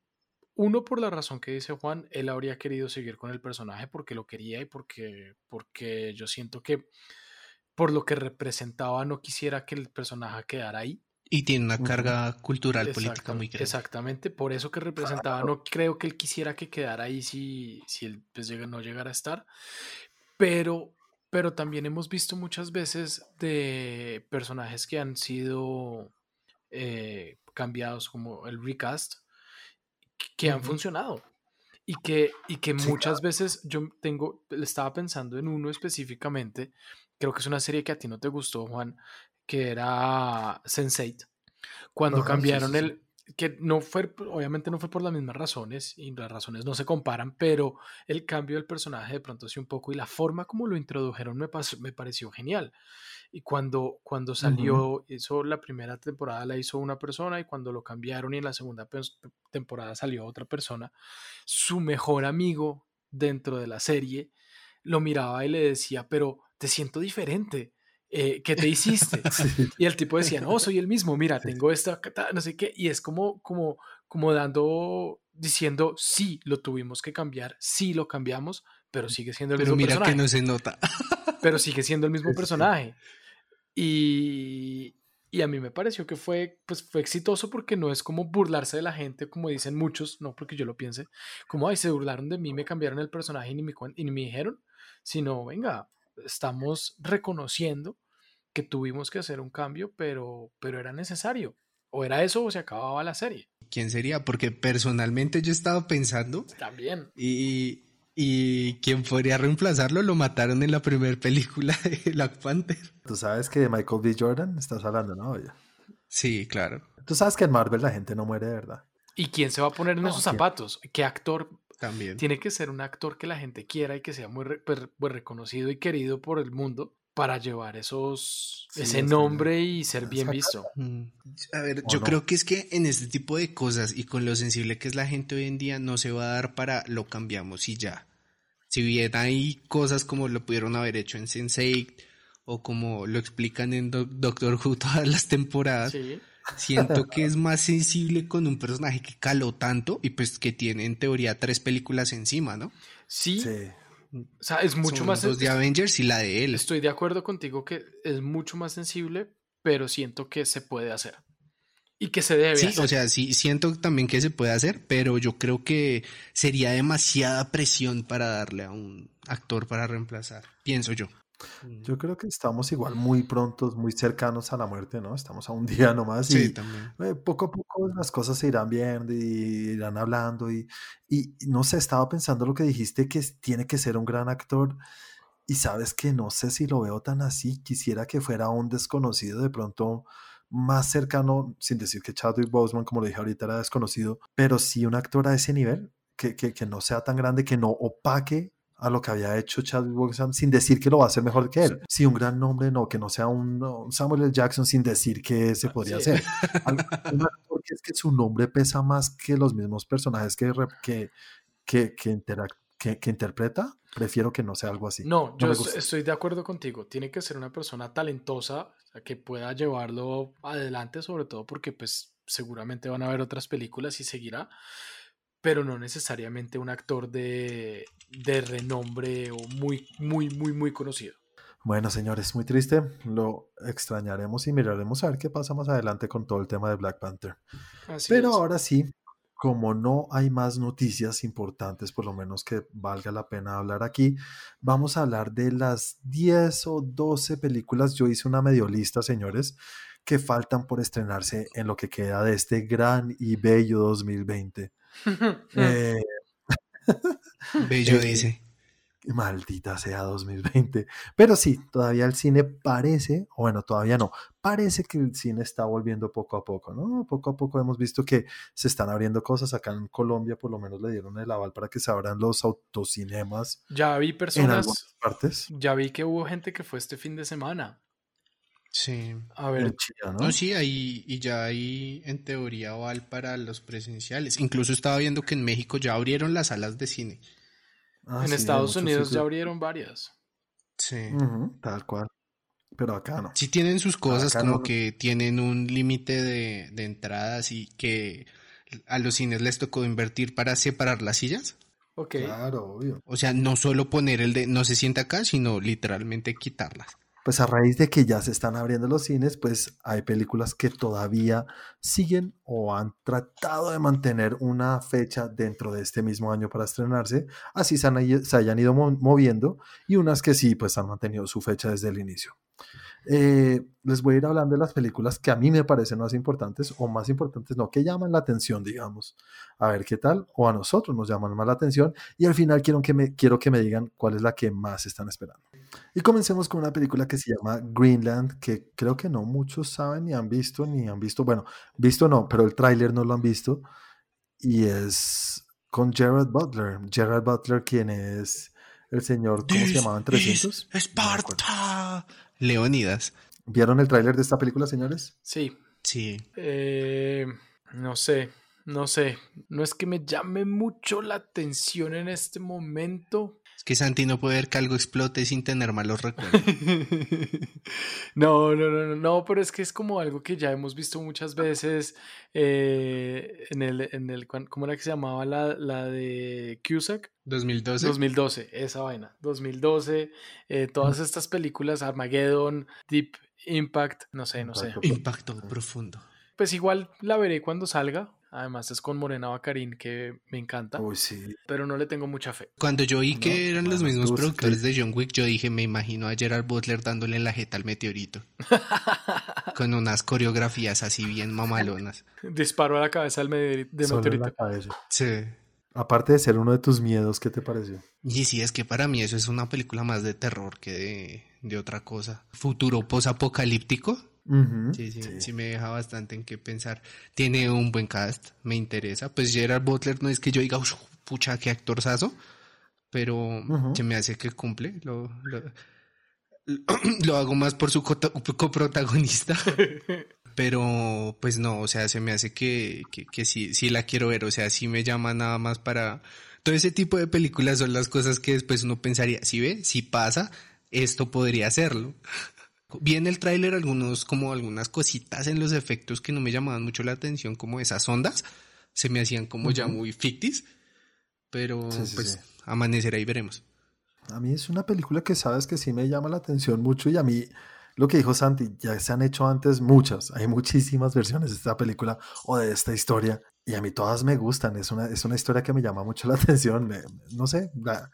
[SPEAKER 2] uno, por la razón que dice Juan, él habría querido seguir con el personaje porque lo quería y porque, porque yo siento que por lo que representaba no quisiera que el personaje quedara ahí.
[SPEAKER 3] Y tiene una carga cultural, política muy grande.
[SPEAKER 2] Exactamente, por eso que representaba, no creo que él quisiera que quedara ahí si, si él pues, no llegara a estar. Pero, pero también hemos visto muchas veces de personajes que han sido eh, cambiados, como el recast, que han funcionado. Y que, y que muchas veces yo tengo, estaba pensando en uno específicamente, creo que es una serie que a ti no te gustó, Juan, que era Sense8. Cuando cambiaron el, que no fue, obviamente no fue por las mismas razones y las razones no se comparan, pero el cambio del personaje de pronto sí un poco y la forma como lo introdujeron me, me pareció genial. Y cuando, cuando salió, hizo la primera temporada la hizo una persona y cuando lo cambiaron y en la segunda temporada salió otra persona, su mejor amigo dentro de la serie lo miraba y le decía, pero te siento diferente. Eh, ¿qué te hiciste? Y el tipo decía, no, soy el mismo, mira, tengo esta, no sé qué, y es como, como, como dando, diciendo, sí, lo tuvimos que cambiar, sí, lo cambiamos, pero sigue siendo el
[SPEAKER 3] mismo
[SPEAKER 2] personaje.
[SPEAKER 3] Pero mira que no se nota.
[SPEAKER 2] Pero sigue siendo el mismo personaje. Y, y a mí me pareció que fue, pues, fue exitoso porque no es como burlarse de la gente, como dicen muchos, no porque yo lo piense, como, ay, se burlaron de mí, me cambiaron el personaje y ni me, y ni me dijeron, sino, venga, estamos reconociendo que tuvimos que hacer un cambio, pero, pero era necesario. O era eso o se acababa la serie.
[SPEAKER 3] ¿Quién sería? Porque personalmente yo estaba pensando.
[SPEAKER 2] También.
[SPEAKER 3] Y, y quien podría reemplazarlo lo mataron en la primera película de Black Panther.
[SPEAKER 1] Tú sabes que de Michael B. Jordan estás hablando, ¿no?
[SPEAKER 3] Sí, claro.
[SPEAKER 1] Tú sabes que en Marvel la gente no muere de verdad.
[SPEAKER 2] ¿Y quién se va a poner en esos zapatos? ¿Qué actor?
[SPEAKER 3] También.
[SPEAKER 2] Tiene que ser un actor que la gente quiera y que sea muy, re- per- pues, reconocido y querido por el mundo para llevar esos
[SPEAKER 1] Sí,
[SPEAKER 2] ese
[SPEAKER 1] es
[SPEAKER 2] nombre y ser bien visto.
[SPEAKER 3] Mm, A ver,
[SPEAKER 1] ¿O
[SPEAKER 3] yo
[SPEAKER 1] no?
[SPEAKER 3] creo que es que en este tipo de cosas y con lo sensible que es la gente hoy en día no se va a dar para lo cambiamos y ya. Si bien hay cosas como lo pudieron haber hecho en Sense8 o como lo explican en Doc- Doctor Who todas las temporadas,
[SPEAKER 2] Sí.
[SPEAKER 3] Siento que es más sensible con un personaje que caló tanto y pues que tiene en teoría tres películas encima, ¿no?
[SPEAKER 2] Sí,
[SPEAKER 1] Sí.
[SPEAKER 2] o sea, es mucho
[SPEAKER 3] Son
[SPEAKER 2] más
[SPEAKER 3] dos de Avengers y la de él.
[SPEAKER 2] Estoy de acuerdo contigo que es mucho más sensible, pero siento que se puede hacer. Y que se debe
[SPEAKER 3] Sí,
[SPEAKER 2] hacer.
[SPEAKER 3] o sea, sí, siento también que se puede hacer, pero yo creo que sería demasiada presión para darle a un actor para reemplazar, pienso yo.
[SPEAKER 1] Yo creo que estamos igual muy prontos, muy cercanos a la muerte, ¿no? Estamos a un día nomás
[SPEAKER 3] Sí,
[SPEAKER 1] y
[SPEAKER 3] también.
[SPEAKER 1] eh, poco a poco las cosas se irán viendo y irán hablando y, y no sé, estaba pensando lo que dijiste que tiene que ser un gran actor y sabes que no sé si lo veo tan así, quisiera que fuera un desconocido de pronto más cercano, sin decir que Chadwick Boseman, como lo dije ahorita, era desconocido, pero sí un actor a ese nivel, que, que, que no sea tan grande, que no opaque a lo que había hecho Chadwick Boseman sin decir que lo va a hacer mejor que él. Sí, un gran nombre, no, que no sea un no, Samuel L. Jackson sin decir que se podría
[SPEAKER 2] Sí.
[SPEAKER 1] hacer. Al- Un actor que es que su nombre pesa más que los mismos personajes que, que, que, que, que- que interpreta, prefiero que no sea algo así.
[SPEAKER 2] No, yo est-
[SPEAKER 1] gusta.
[SPEAKER 2] estoy de acuerdo contigo. Tiene que ser una persona talentosa que pueda llevarlo adelante, sobre todo porque pues seguramente van a haber otras películas y seguirá, pero no necesariamente un actor de, de renombre o muy, muy, muy, muy conocido.
[SPEAKER 1] Bueno, señores, muy triste. Lo extrañaremos y miraremos a ver qué pasa más adelante con todo el tema de Black Panther.
[SPEAKER 2] Así
[SPEAKER 1] Pero
[SPEAKER 2] es.
[SPEAKER 1] ahora sí, como no hay más noticias importantes, por lo menos que valga la pena hablar aquí, vamos a hablar de las 10 o 12 películas. Yo hice una medio lista, señores, que faltan por estrenarse en lo que queda de este gran y bello 2020. Eh,
[SPEAKER 3] Bello
[SPEAKER 1] Eh,
[SPEAKER 3] dice.
[SPEAKER 1] Maldita sea 2020. Pero sí, todavía el cine parece, o bueno, todavía no, parece que el cine está volviendo poco a poco, ¿no? Poco a poco hemos visto que se están abriendo cosas. Acá en Colombia por lo menos le dieron el aval para que se abran los autocinemas
[SPEAKER 2] Ya vi
[SPEAKER 1] en
[SPEAKER 2] personas,
[SPEAKER 1] algunas partes.
[SPEAKER 2] ya vi que hubo gente que fue este fin de semana.
[SPEAKER 3] Sí.
[SPEAKER 2] A ver,
[SPEAKER 1] ¿no?
[SPEAKER 3] No, sí, ahí, y ya hay en teoría aval para los presenciales. Incluso estaba viendo que en México ya abrieron las salas de cine.
[SPEAKER 1] Ah,
[SPEAKER 2] en
[SPEAKER 1] sí,
[SPEAKER 2] Estados Unidos ya abrieron varias.
[SPEAKER 3] Sí.
[SPEAKER 1] Tal cual. Pero acá no.
[SPEAKER 3] Sí tienen sus cosas,
[SPEAKER 1] Acá
[SPEAKER 3] como
[SPEAKER 1] no-
[SPEAKER 3] que tienen un límite de, de entradas y que a los cines les tocó invertir para separar las sillas.
[SPEAKER 2] Ok.
[SPEAKER 1] Claro, obvio.
[SPEAKER 3] O sea, no solo poner el de no se sienta acá, sino literalmente quitarlas.
[SPEAKER 1] Pues a raíz de que ya se están abriendo los cines, pues hay películas que todavía siguen o han tratado de mantener una fecha dentro de este mismo año para estrenarse, así se, han hayan ido mo- moviendo y unas que sí, pues han mantenido su fecha desde el inicio. Eh, les voy a ir hablando de las películas que a mí me parecen más importantes o más importantes, no, que llaman la atención, digamos. A ver qué tal, o a nosotros nos llaman más la atención y al final quiero que me, quiero que me digan cuál es la que más están esperando. Y comencemos con una película que se llama Greenland, que creo que no muchos saben ni han visto, ni han visto, bueno, visto no, pero el tráiler no lo han visto. Y es con Gerard Butler. Gerard Butler, quien es el señor, ¿cómo se llamaban? 300.
[SPEAKER 3] Es Esparta. Leónidas.
[SPEAKER 1] ¿Vieron el tráiler de esta película, señores?
[SPEAKER 2] Sí.
[SPEAKER 3] Sí.
[SPEAKER 2] Eh, no sé, no sé. No es que me llame mucho la atención en este momento.
[SPEAKER 3] Es que Santi no puede ver que algo explote sin tener malos recuerdos.
[SPEAKER 2] No, no, no, no, no, pero es que es como algo que ya hemos visto muchas veces eh, en el, en el, ¿cómo era que se llamaba la, la de Cusack?
[SPEAKER 3] 2012.
[SPEAKER 2] 2012, esa vaina. 2012, eh, todas estas películas, Armageddon, Deep Impact, no sé, no sé.
[SPEAKER 1] Impacto
[SPEAKER 3] profundo.
[SPEAKER 2] Pues igual la veré cuando salga. Además es con Morena Bacarín que me encanta,
[SPEAKER 1] Uy, sí.
[SPEAKER 2] pero no le tengo mucha fe.
[SPEAKER 3] Cuando yo vi que
[SPEAKER 1] No,
[SPEAKER 3] eran los mismos
[SPEAKER 1] tú,
[SPEAKER 3] productores
[SPEAKER 1] sí.
[SPEAKER 3] de John Wick, yo dije, me imagino a Gerard Butler dándole la jeta al meteorito. Con unas coreografías así bien mamalonas.
[SPEAKER 2] Disparo a la cabeza del meteori- de
[SPEAKER 1] Solo en la
[SPEAKER 2] meteorito.
[SPEAKER 1] cabeza.
[SPEAKER 3] Sí.
[SPEAKER 1] Aparte de ser uno de tus miedos, ¿qué te pareció?
[SPEAKER 3] Y sí, es que para mí eso es una película más de terror que de, de otra cosa. Futuro posapocalíptico.
[SPEAKER 1] Ujú,
[SPEAKER 3] Sí, sí,
[SPEAKER 1] sí.
[SPEAKER 3] sí me deja bastante en qué pensar. Tiene un buen cast, me interesa. Pues Gerard Butler no es que yo diga, "Ush, pucha, qué actorzazo, pero
[SPEAKER 1] Ujú.
[SPEAKER 3] se me hace que cumple. Lo, lo, lo hago más por su coprotagonista. Pero, pues no, o sea, se me hace que, que, que sí, sí la quiero ver, o sea, sí me llama nada más para... Todo ese tipo de películas son las cosas que después uno pensaría, si ve, si pasa, esto podría hacerlo. Vi en el tráiler algunos, como algunas cositas en los efectos que no me llamaban mucho la atención, como esas ondas, se me hacían como ya
[SPEAKER 1] Ujú.
[SPEAKER 3] muy fictis, pero
[SPEAKER 1] Sí, sí,
[SPEAKER 3] pues
[SPEAKER 1] sí.
[SPEAKER 3] amanecerá y veremos.
[SPEAKER 1] A mí es una película que sabes que sí me llama la atención mucho y a mí lo que dijo Santi, ya se han hecho antes muchas, hay muchísimas versiones de esta película o de esta historia y a mí todas me gustan, es una, es una historia que me llama mucho la atención, me- no sé, la-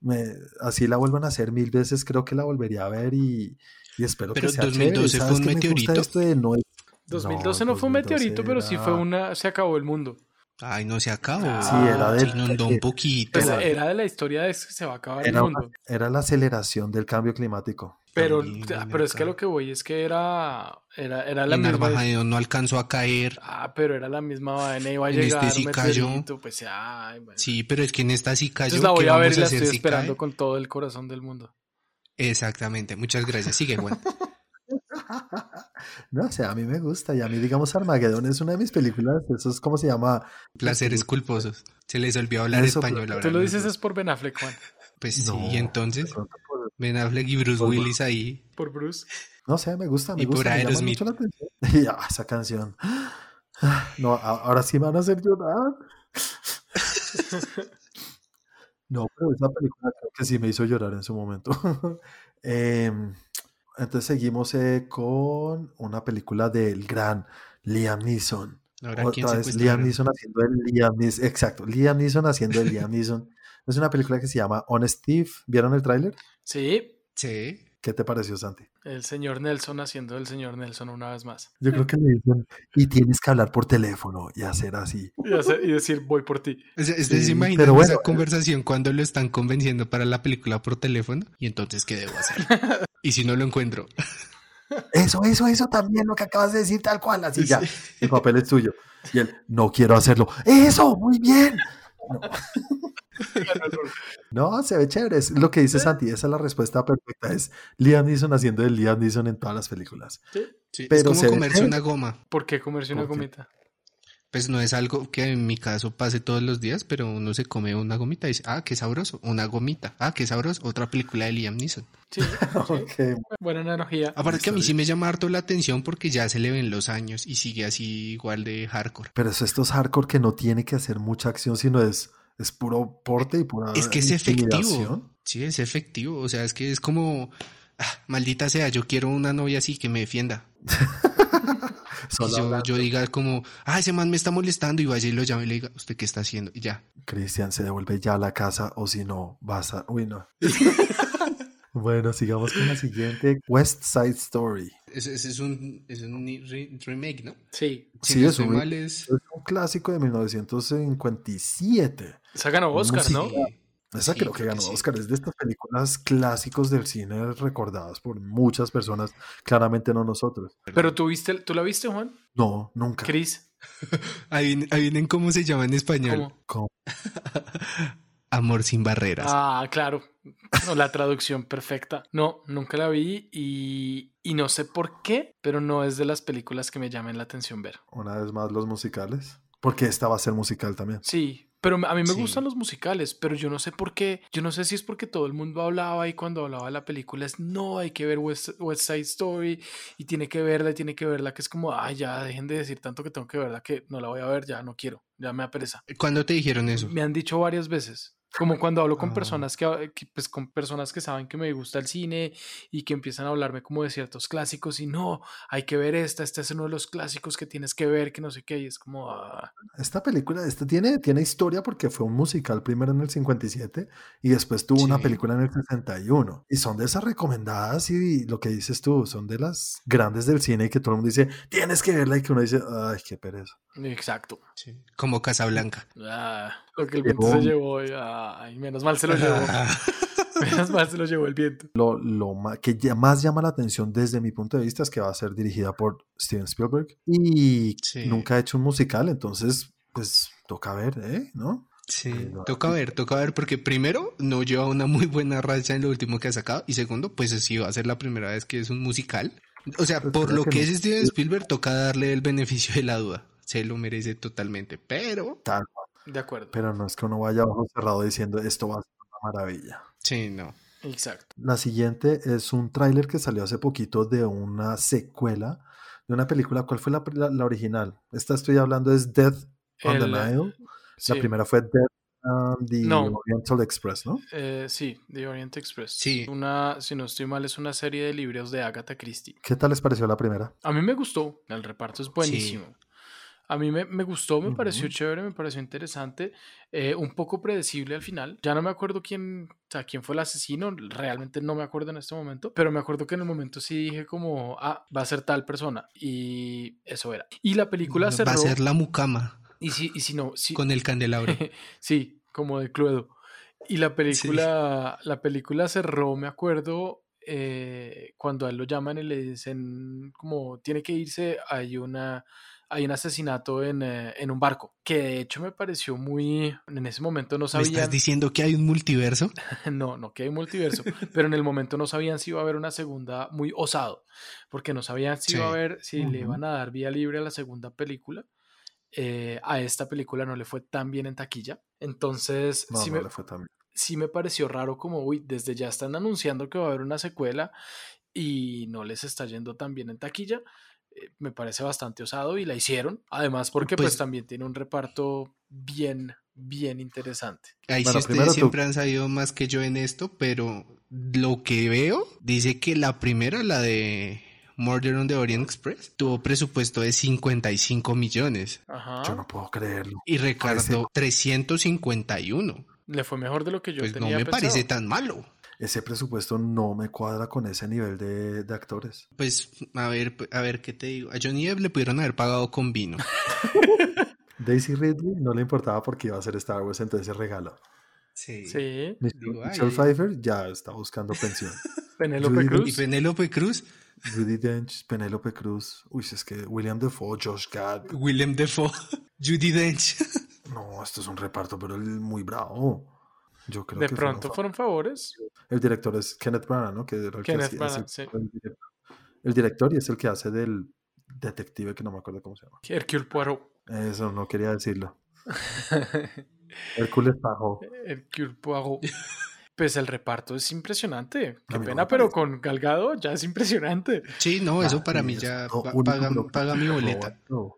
[SPEAKER 1] me- así la vuelvan a hacer mil veces, creo que la volvería a ver y, y espero
[SPEAKER 3] Pero
[SPEAKER 1] que sea
[SPEAKER 3] 2012
[SPEAKER 1] chévere.
[SPEAKER 3] fue
[SPEAKER 1] ¿Sabes
[SPEAKER 3] un
[SPEAKER 1] qué me
[SPEAKER 3] meteorito.
[SPEAKER 1] esto de no es-
[SPEAKER 2] 2012 no, fue un
[SPEAKER 1] 2012
[SPEAKER 2] meteorito, pero sí fue
[SPEAKER 1] era-
[SPEAKER 2] una. Se acabó el mundo.
[SPEAKER 3] Ay, no se acabó.
[SPEAKER 2] Sí,
[SPEAKER 1] era
[SPEAKER 3] se
[SPEAKER 1] del-
[SPEAKER 3] inundó un poquito.
[SPEAKER 2] Pues
[SPEAKER 1] Era-
[SPEAKER 2] era de la historia de que se va a acabar el
[SPEAKER 1] Era,
[SPEAKER 2] mundo.
[SPEAKER 1] era la aceleración del cambio climático.
[SPEAKER 2] Pero,
[SPEAKER 3] También
[SPEAKER 2] ah, pero es que lo que voy es que era, era, era la
[SPEAKER 3] Y
[SPEAKER 2] misma.
[SPEAKER 3] Narvajadeo no alcanzó a caer.
[SPEAKER 2] Ah, pero era la misma vaina, iba a
[SPEAKER 3] En este
[SPEAKER 2] llegar
[SPEAKER 3] sí
[SPEAKER 2] un
[SPEAKER 3] cayó.
[SPEAKER 2] meteorito, pues ay, bueno.
[SPEAKER 3] Sí, pero es que en esta sí cayó.
[SPEAKER 2] Entonces la voy
[SPEAKER 3] ¿qué
[SPEAKER 2] a ver y la estoy
[SPEAKER 3] si
[SPEAKER 2] esperando
[SPEAKER 3] cae?
[SPEAKER 2] con todo el corazón del mundo.
[SPEAKER 3] Exactamente. Muchas gracias. Sigue, Juan.
[SPEAKER 1] No, o sea, a mí me gusta y a mí, digamos, Armageddon es una de mis películas, eso es como se llama.
[SPEAKER 3] Placeres culposos. Se les olvidó hablar
[SPEAKER 1] Eso,
[SPEAKER 3] español ahora.
[SPEAKER 2] Tú lo dices es por Ben Affleck, Juan.
[SPEAKER 3] Pues sí,
[SPEAKER 1] No,
[SPEAKER 3] y entonces
[SPEAKER 1] por-
[SPEAKER 3] Ben Affleck y Bruce
[SPEAKER 1] por-
[SPEAKER 3] Willis ahí.
[SPEAKER 2] Por Bruce.
[SPEAKER 1] No sé, me gusta, me
[SPEAKER 3] Y por
[SPEAKER 1] gusta, me
[SPEAKER 3] Aerosmith.
[SPEAKER 1] mucho la atención. Y, ah, esa canción. Ah, No, ahora sí me van a hacer llorar. No, pero esa película creo que sí me hizo llorar en su momento. Em, entonces seguimos eh, con una película del gran Liam Neeson.
[SPEAKER 3] Ahora, ¿quién
[SPEAKER 1] Otra vez Liam
[SPEAKER 3] secuestraron?
[SPEAKER 1] Neeson haciendo el Liam Neeson. Exacto, Liam Neeson haciendo el Liam Neeson. Es una película que se llama Honest Thief. ¿Vieron el tráiler?
[SPEAKER 2] Sí,
[SPEAKER 3] Sí.
[SPEAKER 1] ¿Qué te pareció, Santi?
[SPEAKER 2] el señor Nelson haciendo el señor Nelson una vez más.
[SPEAKER 1] Yo creo que le dicen, y tienes que hablar por teléfono y hacer así.
[SPEAKER 2] Y, hacer- y decir, voy por ti.
[SPEAKER 3] O sea, ¿Ustedes
[SPEAKER 1] Sí,
[SPEAKER 3] se imaginan
[SPEAKER 1] pero bueno,
[SPEAKER 3] esa conversación cuando lo están convenciendo para la película por teléfono? Y entonces, ¿qué debo hacer? y si no lo encuentro.
[SPEAKER 1] Eso, eso, eso también lo que acabas de decir, tal cual, así
[SPEAKER 3] Sí.
[SPEAKER 1] ya. El papel es tuyo. Y él, no quiero hacerlo. Eso, muy bien. No, no se ve chévere. Es lo que dice Santi. Esa es la respuesta perfecta. Es Liam Neeson haciendo el Liam Neeson en todas las películas.
[SPEAKER 3] Sí, es
[SPEAKER 1] Pero
[SPEAKER 3] como comerse una goma.
[SPEAKER 2] ¿Por qué comerse una gomita?
[SPEAKER 3] Pues no es algo que en mi caso pase todos los días, pero uno se come una gomita y dice, ah, qué sabroso, una gomita, ah, qué sabroso, otra película de Liam Neeson.
[SPEAKER 2] Sí,
[SPEAKER 1] Ok.
[SPEAKER 2] buena analogía.
[SPEAKER 3] Aparte que a mí sí me llama harto la atención porque ya se le ven los años y sigue así igual de hardcore.
[SPEAKER 1] Pero eso estos hardcore que no tiene que hacer mucha acción, sino es, es puro porte y pura
[SPEAKER 3] Es que es efectivo. Sí, es efectivo. O sea, es que es como, ah, maldita sea, yo quiero una novia así que me defienda. Yo, yo diga como, ah, ese man me está molestando y vaya y lo llame y le diga, ¿usted qué está haciendo? Y ya.
[SPEAKER 1] Cristian se devuelve ya a la casa o si no, vas a... Uy, no. bueno, sigamos con la siguiente. West Side Story.
[SPEAKER 3] Ese, ese es un, es un re- remake, ¿no?
[SPEAKER 2] Sí.
[SPEAKER 3] Si
[SPEAKER 1] Sí,
[SPEAKER 3] no
[SPEAKER 1] es un
[SPEAKER 3] es...
[SPEAKER 1] Es un clásico de 1957.
[SPEAKER 2] Esa ganó Oscar, ¿no?
[SPEAKER 1] Música. Esa
[SPEAKER 3] Sí,
[SPEAKER 1] creo que
[SPEAKER 3] creo que
[SPEAKER 1] ganó
[SPEAKER 3] sí.
[SPEAKER 1] Oscar. Es de estas películas clásicos del cine recordadas por muchas personas, claramente no nosotros.
[SPEAKER 2] Pero tú viste, ¿tú la viste, Juan?
[SPEAKER 1] No, nunca.
[SPEAKER 2] Chris.
[SPEAKER 3] Adivinen, adivinen cómo se llama en español.
[SPEAKER 2] ¿Cómo?
[SPEAKER 1] ¿Cómo?
[SPEAKER 3] Amor sin barreras.
[SPEAKER 2] Ah, claro. No, la traducción perfecta. No, nunca la vi y, y no sé por qué, pero no es de las películas que me llamen la atención ver.
[SPEAKER 1] Una vez más los musicales. Porque esta va a ser musical también.
[SPEAKER 2] Sí, pero a mí me
[SPEAKER 3] Sí.
[SPEAKER 2] gustan los musicales, pero yo no sé por qué. Yo no sé si es porque todo el mundo hablaba y cuando hablaba de la película es no, hay que ver West, West Side Story y tiene que verla y tiene que verla, que es como, ay, ya dejen de decir tanto que tengo que verla, que no la voy a ver, ya no quiero, ya me apereza.
[SPEAKER 3] ¿Cuándo te dijeron eso?
[SPEAKER 2] Me han dicho varias veces. Como cuando hablo con
[SPEAKER 1] Ah.
[SPEAKER 2] personas que, que, pues con personas que saben que me gusta el cine y que empiezan a hablarme como de ciertos clásicos y no, hay que ver esta, este es uno de los clásicos que tienes que ver, que no sé qué, y es como, ah,
[SPEAKER 1] Esta película esta tiene, tiene historia porque fue un musical primero en el 57 y después tuvo una película en el 61. Y son de esas recomendadas y lo que dices tú, son de las grandes del cine y que todo el mundo dice, tienes que verla y que uno dice, ay, qué pereza.
[SPEAKER 2] exacto.
[SPEAKER 3] Sí. Como Casablanca.
[SPEAKER 2] Ah, lo que el viento se llevó, y, ay, menos mal se lo llevó, menos mal se lo llevó el viento.
[SPEAKER 1] Lo, lo que ya más llama la atención desde mi punto de vista es que va a ser dirigida por Steven Spielberg y
[SPEAKER 3] Sí.
[SPEAKER 1] nunca ha hecho un musical, entonces pues toca ver, ¿eh? ¿No?
[SPEAKER 3] Sí,
[SPEAKER 1] Eh, no,
[SPEAKER 3] toca ver, toca ver, porque primero no lleva una muy buena racha en lo último que ha sacado, y segundo, pues sí va a ser la primera vez que es un musical. O sea,
[SPEAKER 1] Pues
[SPEAKER 3] por
[SPEAKER 1] creo
[SPEAKER 3] lo
[SPEAKER 1] que
[SPEAKER 3] que
[SPEAKER 1] no.
[SPEAKER 3] es Steven Spielberg, toca darle el beneficio de la duda. Se lo merece totalmente, pero
[SPEAKER 1] Tal cual.
[SPEAKER 2] De acuerdo.
[SPEAKER 1] Pero no es que uno vaya a ojo cerrado diciendo esto va a ser una maravilla.
[SPEAKER 3] sí, no.
[SPEAKER 2] Exacto.
[SPEAKER 1] La siguiente es un tráiler que salió hace poquito de una secuela de una película. ¿Cuál fue la, la- la original? Esta estoy hablando es Death on the Nile.
[SPEAKER 2] Sí,
[SPEAKER 1] La primera fue Death on the
[SPEAKER 2] No.
[SPEAKER 1] Oriental Express, ¿no?
[SPEAKER 2] eh, sí, The Orient Express.
[SPEAKER 3] Sí.
[SPEAKER 2] Una, si no estoy mal, es una serie de libros de Agatha Christie.
[SPEAKER 1] ¿Qué tal les pareció la primera?
[SPEAKER 2] A mí me gustó, el reparto es buenísimo. A mí me, me gustó, me pareció chévere, me pareció interesante, eh, un poco predecible al final. Ya no me acuerdo quién, o sea, quién fue el asesino, realmente no me acuerdo en este momento, pero me acuerdo que en el momento sí dije como, ah, va a ser tal persona, y eso era. Y la película cerró,
[SPEAKER 3] Va a ser la mucama
[SPEAKER 2] y si, y si no, si,
[SPEAKER 3] con el candelabro.
[SPEAKER 2] sí, como de Cluedo. Y la película, la película cerró, me acuerdo, eh, cuando a él lo llaman y le dicen como tiene que irse, hay una hay un asesinato en, eh, en un barco, que de hecho me pareció muy, en ese momento no
[SPEAKER 3] ¿Me
[SPEAKER 2] sabían,
[SPEAKER 3] estás diciendo que hay un multiverso?
[SPEAKER 2] no, no que hay multiverso, pero en el momento no sabían si iba a haber una segunda, muy osado, porque no sabían si iba a
[SPEAKER 3] Sí.
[SPEAKER 2] haber, si le
[SPEAKER 1] Ujú.
[SPEAKER 2] iban a dar vía libre a la segunda película. Eh, a esta película no le fue tan bien en taquilla. Entonces,
[SPEAKER 1] No,
[SPEAKER 2] sí,
[SPEAKER 1] no
[SPEAKER 2] me,
[SPEAKER 1] le fue tan bien.
[SPEAKER 2] sí me pareció raro como, uy, desde ya están anunciando que va a haber una secuela y no les está yendo tan bien en taquilla. Eh, me parece bastante osado y la hicieron. Además, porque pues,
[SPEAKER 3] Pues-
[SPEAKER 2] también tiene un reparto bien, bien interesante.
[SPEAKER 3] Ahí
[SPEAKER 1] Bueno,
[SPEAKER 3] sí ustedes
[SPEAKER 1] tú.
[SPEAKER 3] siempre han sabido más que yo en esto, pero lo que veo dice que la primera, la de Murder on the Orient Express, tuvo presupuesto de 55 millones
[SPEAKER 2] Ajá.
[SPEAKER 1] Yo no puedo creerlo.
[SPEAKER 3] y recaudó 351.
[SPEAKER 2] Le fue mejor de lo que yo
[SPEAKER 3] Pues no
[SPEAKER 2] tenía
[SPEAKER 3] me
[SPEAKER 2] pensado.
[SPEAKER 3] parece tan malo.
[SPEAKER 1] Ese presupuesto no me cuadra con ese nivel de, de actores.
[SPEAKER 3] Pues a ver, a ver qué te digo. A Johnny Depp le pudieron haber pagado con vino.
[SPEAKER 1] Daisy Ridley no le importaba porque iba a ser Star Wars, entonces se regaló.
[SPEAKER 3] Sí.
[SPEAKER 2] Sí.
[SPEAKER 3] Digo,
[SPEAKER 1] Michelle
[SPEAKER 3] ay.
[SPEAKER 1] Pfeiffer ya está buscando pensión.
[SPEAKER 2] Penélope
[SPEAKER 1] Judy
[SPEAKER 3] Y
[SPEAKER 2] Cruz.
[SPEAKER 3] Penélope Cruz,
[SPEAKER 1] Judy Dench, Penélope Cruz. Uy, es que William Defoe, Josh Gad.
[SPEAKER 3] Willem Dafoe, Judy Dench.
[SPEAKER 1] No, esto es un reparto, pero él muy bravo. Yo creo
[SPEAKER 2] De
[SPEAKER 1] que
[SPEAKER 2] pronto fueron favores.
[SPEAKER 1] El director es Kenneth Branagh, ¿no? Que era el que
[SPEAKER 2] Kenneth
[SPEAKER 1] hacía-
[SPEAKER 2] Branagh, sí.
[SPEAKER 1] el director. El director y es el que hace del detective que no me acuerdo cómo se llama.
[SPEAKER 2] Hercule Poirot.
[SPEAKER 1] Eso no quería decirlo. Hércules Tajo.
[SPEAKER 2] Hercule Poirot. Pues el reparto es impresionante. Qué
[SPEAKER 1] no
[SPEAKER 2] pena, pero con Galgado ya es impresionante.
[SPEAKER 3] Sí, no, eso
[SPEAKER 1] Ah,
[SPEAKER 3] para mí ya paga, paga mi boleta.
[SPEAKER 1] No,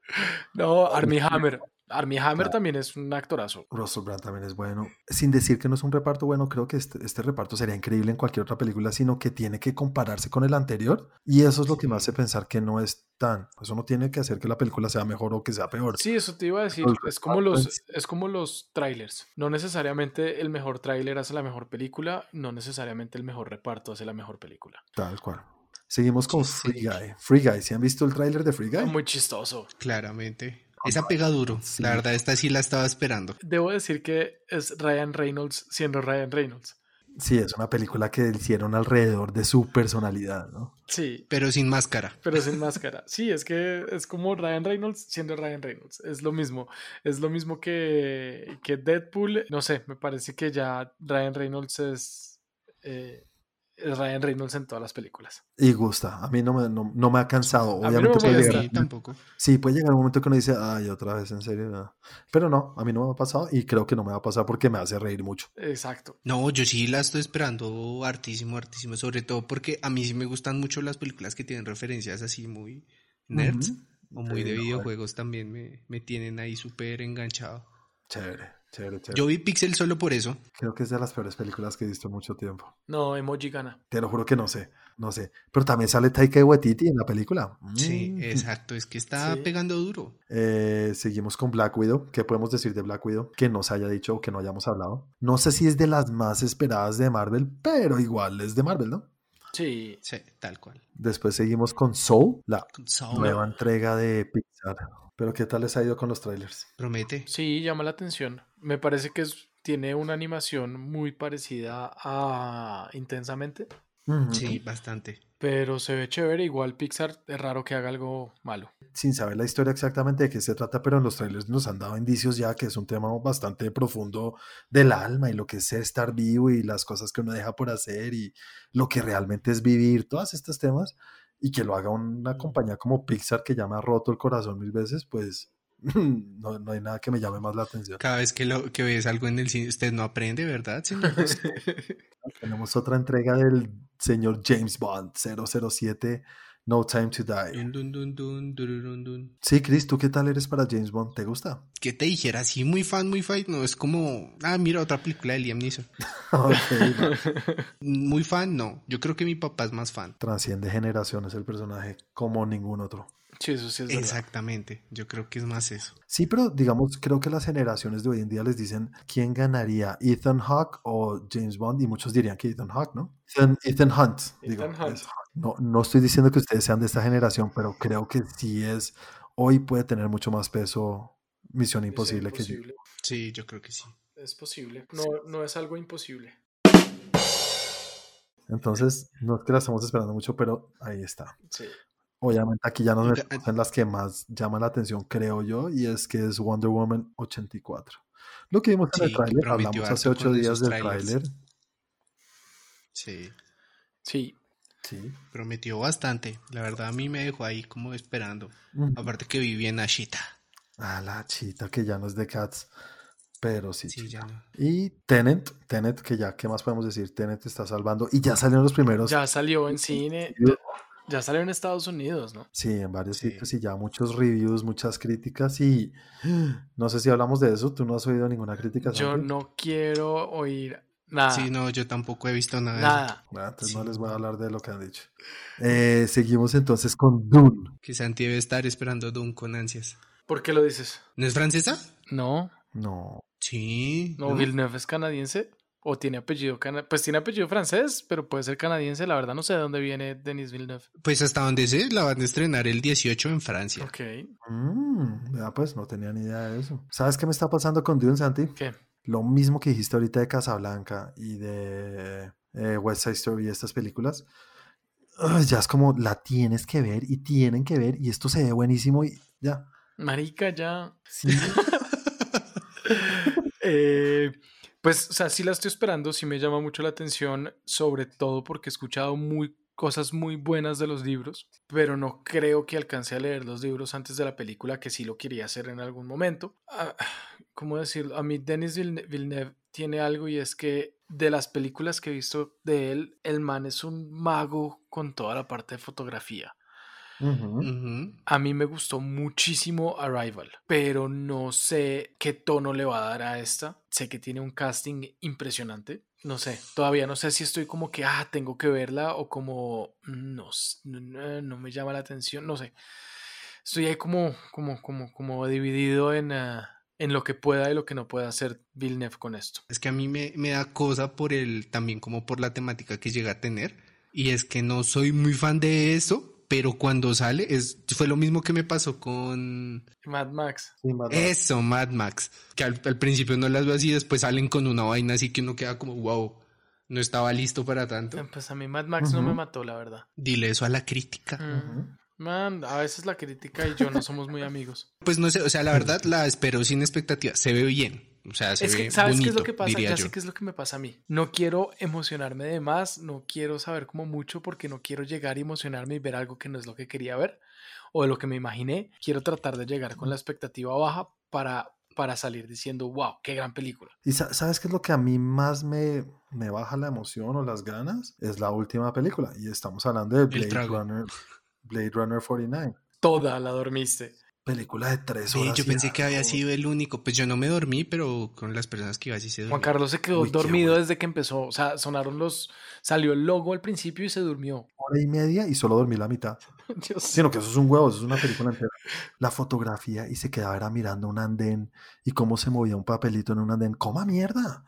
[SPEAKER 2] No, Armie Hammer. Armie Hammer
[SPEAKER 1] Claro.
[SPEAKER 2] también es un actorazo.
[SPEAKER 1] Russell Brand también es bueno. Sin decir que no es un reparto bueno, creo que este, este reparto sería increíble en cualquier otra película, sino que tiene que compararse con el anterior. Y eso es lo que me hace pensar que no es tan. Eso no tiene que hacer que la película sea mejor o que sea peor.
[SPEAKER 2] Sí, eso te iba a decir. Es como
[SPEAKER 1] en
[SPEAKER 2] los,
[SPEAKER 1] sí.
[SPEAKER 2] es como los trailers. No necesariamente el mejor trailer hace la mejor película, no necesariamente el mejor reparto hace la mejor película.
[SPEAKER 1] Tal cual. Seguimos con
[SPEAKER 3] Sí,
[SPEAKER 1] Free
[SPEAKER 3] sí.
[SPEAKER 1] Guy. Free Guy, ¿sí han visto el tráiler de Free Guy?
[SPEAKER 2] Muy chistoso.
[SPEAKER 3] Claramente. Esa pega duro.
[SPEAKER 1] Sí.
[SPEAKER 3] La verdad, esta sí la estaba esperando.
[SPEAKER 2] Debo decir que es Ryan Reynolds siendo Ryan Reynolds.
[SPEAKER 1] Sí, es una película que hicieron alrededor de su personalidad, ¿no?
[SPEAKER 2] Sí,
[SPEAKER 3] Pero sin máscara.
[SPEAKER 2] pero sin máscara. Sí, es que es como Ryan Reynolds siendo Ryan Reynolds. Es lo mismo. Es lo mismo que, que Deadpool. No sé, me parece que ya Ryan Reynolds es, eh, es Ryan Reynolds en todas las películas.
[SPEAKER 1] Y gusta. A mí no me, no, no me ha cansado.
[SPEAKER 2] A mí no
[SPEAKER 1] Obviamente
[SPEAKER 2] me
[SPEAKER 1] puede llegar-
[SPEAKER 3] Sí, tampoco.
[SPEAKER 1] Sí, puede llegar un momento que uno dice, ay, otra vez, en serio. no". Pero no, a mí no me ha pasado y creo que no me va a pasar porque me hace reír mucho.
[SPEAKER 2] Exacto.
[SPEAKER 3] No, yo sí la estoy esperando hartísimo, hartísimo. Sobre todo porque a mí sí me gustan mucho las películas que tienen referencias así muy nerds. O muy
[SPEAKER 1] Sí,
[SPEAKER 3] de
[SPEAKER 1] no,
[SPEAKER 3] videojuegos también me, me tienen ahí súper enganchado.
[SPEAKER 1] Chévere, chévere, chévere.
[SPEAKER 3] Yo vi Pixel solo por eso.
[SPEAKER 1] Creo que es de las peores películas que he visto en mucho tiempo.
[SPEAKER 2] No, Emoji gana.
[SPEAKER 1] Te lo juro que no sé, no sé. Pero también sale Taika Waititi en la película.
[SPEAKER 3] Sí,
[SPEAKER 1] Mm.
[SPEAKER 3] exacto. Es que está
[SPEAKER 2] Sí.
[SPEAKER 3] pegando duro.
[SPEAKER 1] Eh, seguimos con Black Widow. ¿Qué podemos decir de Black Widow? Que no se haya dicho o que no hayamos hablado. No sé si es de las más esperadas de Marvel, pero igual es de Marvel, ¿no?
[SPEAKER 2] Sí.
[SPEAKER 3] Sí, tal cual.
[SPEAKER 1] Después seguimos con Soul, la nueva entrega de Pixar. Pero ¿qué tal les ha ido con los trailers?
[SPEAKER 3] Promete.
[SPEAKER 2] Sí, llama la atención. Me parece que es- tiene una animación muy parecida a Intensamente.
[SPEAKER 3] Sí, bastante.
[SPEAKER 2] Pero se ve chévere. Igual Pixar es raro que haga algo malo.
[SPEAKER 1] Sin saber la historia exactamente de qué se trata, pero en los trailers nos han dado indicios ya que es un tema bastante profundo del alma y lo que es estar vivo y las cosas que uno deja por hacer y lo que realmente es vivir, todos estos temas, y que lo haga una compañía como Pixar que ya me ha roto el corazón mil veces, pues no, no hay nada que me llame más la atención.
[SPEAKER 3] Cada vez que, lo, que ves algo en el cine, usted no aprende, ¿verdad, señor?
[SPEAKER 1] Tenemos otra entrega del señor James Bond 007 No Time to Die.
[SPEAKER 3] Dun, dun, dun.
[SPEAKER 1] Sí, Chris, ¿tú qué tal eres para James Bond? ¿Te gusta?
[SPEAKER 3] Que te dijera así, muy fan, muy fan, no, es como, ah, mira otra película de Liam Neeson.
[SPEAKER 1] Ok, no.
[SPEAKER 3] Muy fan, no. Yo creo que mi papá es más fan.
[SPEAKER 1] Transciende generaciones el personaje como ningún otro.
[SPEAKER 2] Sí, eso sí es verdad.
[SPEAKER 3] Exactamente. Yo creo que es más eso.
[SPEAKER 1] Sí, pero digamos, creo que las generaciones de hoy en día les dicen quién ganaría, Ethan Hawke o James Bond, y muchos dirían que Ethan Hawke, ¿no? Ethan, Ethan Hunt. digo,
[SPEAKER 2] Ethan Hunt.
[SPEAKER 1] es- no, no estoy diciendo que ustedes sean de esta generación, pero creo que sí es, hoy puede tener mucho más peso Misión Imposible que yo.
[SPEAKER 3] Sí, yo creo que sí.
[SPEAKER 2] Es posible. No, no es algo imposible.
[SPEAKER 1] Entonces, no es que la estamos esperando mucho, pero ahí está.
[SPEAKER 2] Sí.
[SPEAKER 1] Obviamente aquí ya nos metemos en las que más llaman la atención, creo yo, y es que es Wonder Woman 84. Lo que vimos en
[SPEAKER 3] Sí,
[SPEAKER 1] el tráiler, hablamos hace ocho días del tráiler.
[SPEAKER 3] Sí.
[SPEAKER 2] Sí.
[SPEAKER 1] Sí.
[SPEAKER 3] Prometió bastante. La verdad, a mí me dejó ahí como esperando. Aparte que viví en Ashita.
[SPEAKER 1] Ah, la chita que ya no es de Cats, pero sí.
[SPEAKER 3] Sí, ya no.
[SPEAKER 1] Y Tenet, Tenet, que ya, ¿qué más podemos decir? Tenet está salvando. Y ya salieron los primeros.
[SPEAKER 2] Ya salió en cine. Ya, salió en Estados Unidos, ¿no?
[SPEAKER 1] Sí, en varios
[SPEAKER 3] Sí.
[SPEAKER 1] sitios y ya muchos reviews, muchas críticas y no sé si hablamos de eso, tú no has oído ninguna crítica.
[SPEAKER 2] Yo no quiero oír nada.
[SPEAKER 3] Sí, no, yo tampoco he visto nada. de
[SPEAKER 2] Nada.
[SPEAKER 1] Ah, entonces
[SPEAKER 3] Sí.
[SPEAKER 1] no les voy a hablar de lo que han dicho. Eh, seguimos entonces con Dune.
[SPEAKER 3] eso. Que Santi debe estar esperando Doom con ansias.
[SPEAKER 2] ¿Por qué lo dices?
[SPEAKER 3] ¿No es francesa?
[SPEAKER 2] No.
[SPEAKER 1] No,
[SPEAKER 3] Sí.
[SPEAKER 2] No, Villeneuve es canadiense. O tiene apellido cana Pues tiene apellido francés, pero puede ser canadiense. La verdad no sé de dónde viene Denis Villeneuve.
[SPEAKER 3] Pues hasta donde sé, la van a estrenar el 18 en Francia.
[SPEAKER 2] Ok.
[SPEAKER 1] Mm, ya pues no tenía ni idea de eso. ¿Sabes qué me está pasando con Dune, Santi?
[SPEAKER 2] ¿Qué?
[SPEAKER 1] Lo mismo que dijiste ahorita de Casablanca y de eh, West Side Story y estas películas. Ya es como la tienes que ver y tienen que ver y esto se ve buenísimo y ya.
[SPEAKER 2] Marica, ya.
[SPEAKER 1] Sí.
[SPEAKER 2] Eh, pues, o sea, sí la estoy esperando, sí me llama mucho la atención, sobre todo porque he escuchado muy, cosas muy buenas de los libros, pero no creo que alcance a leer los libros antes de la película, que sí lo quería hacer en algún momento. Ah, ¿Cómo decirlo? A mí Denis Villeneuve, tiene algo y es que de las películas que he visto de él, el man es un mago con toda la parte de fotografía. A mí me gustó muchísimo Arrival, pero no sé qué tono le va a dar a esta. Sé que tiene un casting impresionante. No sé, todavía no sé si estoy como que, ah, tengo que verla o como, no, no me llama la atención, no sé. Estoy ahí como, como, como, como dividido en, ah, en lo que pueda y lo que no pueda hacer Villeneuve con esto.
[SPEAKER 3] Es que a mí me, me da cosa por el, también como por la temática que llega a tener. Y es que no soy muy fan de eso, pero cuando sale, es, fue lo mismo que me pasó con
[SPEAKER 2] Mad Max.
[SPEAKER 1] Sí, más
[SPEAKER 3] eso, Mad Max. Que al, al principio no las veo así, después salen con una vaina así que uno queda como, wow, no estaba listo para tanto.
[SPEAKER 2] Pues a mí Mad Max no me mató, la verdad.
[SPEAKER 3] Dile eso a la crítica.
[SPEAKER 2] Mm. Man, a veces la crítica y yo no somos muy amigos.
[SPEAKER 3] Pues no sé, o sea, la verdad la espero sin expectativas. Se ve bien. O sea, se
[SPEAKER 2] Es
[SPEAKER 3] ve
[SPEAKER 2] que, ¿sabes
[SPEAKER 3] bonito,
[SPEAKER 2] qué es lo que pasa? Ya
[SPEAKER 3] yo.
[SPEAKER 2] sé qué es lo que me pasa a mí. No quiero emocionarme de más, no quiero saber como mucho porque no quiero llegar y emocionarme y ver algo que no es lo que quería ver o de lo que me imaginé. Quiero tratar de llegar con la expectativa baja para, para salir diciendo, wow, qué gran película.
[SPEAKER 1] ¿Y sa- sabes qué es lo que a mí más me, me baja la emoción o las ganas? Es la última película. Y estamos hablando de Blade. Runner, Blade Runner 49.
[SPEAKER 2] Toda la dormiste.
[SPEAKER 1] Película de tres horas.
[SPEAKER 3] yo
[SPEAKER 1] y
[SPEAKER 3] pensé que había sido el único. Pues yo no me dormí, pero con las personas que iba así se
[SPEAKER 2] Juan
[SPEAKER 3] durmieron.
[SPEAKER 2] Carlos se quedó
[SPEAKER 1] Uy,
[SPEAKER 2] dormido
[SPEAKER 1] bueno.
[SPEAKER 2] desde que empezó. O sea, sonaron los. Salió el logo al principio y se durmió.
[SPEAKER 1] Hora y media y solo dormí la mitad.
[SPEAKER 2] Dios.
[SPEAKER 1] Sino que eso es un huevo, eso es una película entera. La fotografía y se quedaba era mirando un andén y cómo se movía un papelito en un andén. ¡Coma mierda!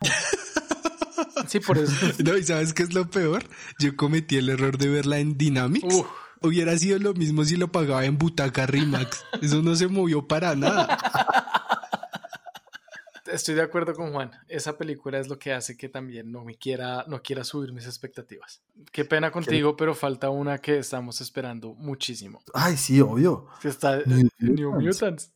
[SPEAKER 2] Sí, por eso.
[SPEAKER 3] No, ¿y sabes qué es lo peor? Yo cometí el error de verla en Dynamics.
[SPEAKER 2] Uf.
[SPEAKER 3] Hubiera sido lo mismo si lo pagaba en Butaca Rimax. Eso no se movió para nada.
[SPEAKER 2] estoy de acuerdo con Juan. Esa película es lo que hace que también no me quiera, no quiera subir mis expectativas. Qué pena contigo, pero falta una que estamos esperando muchísimo.
[SPEAKER 1] Ay, sí, obvio.
[SPEAKER 2] Que está
[SPEAKER 1] New
[SPEAKER 2] New
[SPEAKER 1] Mutants.
[SPEAKER 2] Mutants.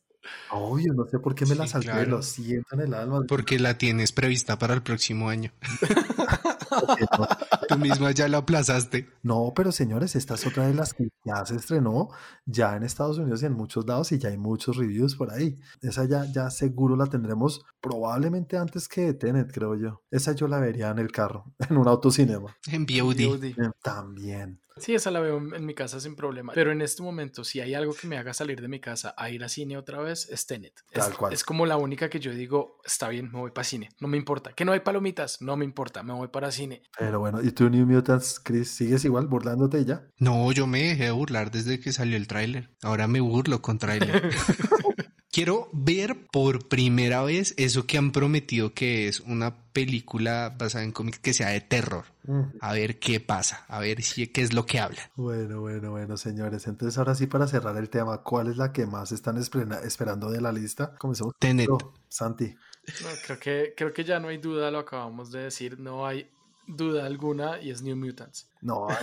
[SPEAKER 1] Obvio, no sé por qué me la
[SPEAKER 3] Sí,
[SPEAKER 1] salté,
[SPEAKER 3] claro.
[SPEAKER 1] lo siento en el alma.
[SPEAKER 3] Porque la tienes prevista para el próximo año. Tú misma ya la aplazaste.
[SPEAKER 1] No, pero señores, esta es otra de las que ya se estrenó ya en Estados Unidos y en muchos lados y ya hay muchos reviews por ahí. Esa ya, ya seguro la tendremos probablemente antes que Tenet, creo yo. Esa yo la vería en el carro, en un autocinema.
[SPEAKER 3] En VOD.
[SPEAKER 1] También.
[SPEAKER 2] Sí, esa la veo en mi casa sin problema. Pero en este momento, si hay algo que me haga salir de mi casa a ir a cine otra vez, es Tenet. Es,
[SPEAKER 1] Tal cual.
[SPEAKER 2] es como la única que yo digo, está bien, me voy para cine. No me importa. Que no hay palomitas, no me importa, me voy para cine.
[SPEAKER 1] Pero bueno, ¿y tú New Mutants, Chris, sigues igual burlándote ya?
[SPEAKER 3] No, yo me dejé de burlar desde que salió el tráiler. Ahora me burlo con tráiler. Quiero ver por primera vez eso que han prometido que es una película basada en cómics que sea de terror. A ver qué pasa, a ver si qué es lo que hablan.
[SPEAKER 1] Bueno, bueno, bueno, señores. Entonces, ahora sí, para cerrar el tema, ¿cuál es la que más están esperando de la lista? Comencemos.
[SPEAKER 3] Tenet.
[SPEAKER 1] contigo, Santi.
[SPEAKER 2] No, creo, que, creo que ya no hay duda, lo acabamos de decir. No hay duda alguna y es New Mutants.
[SPEAKER 1] No,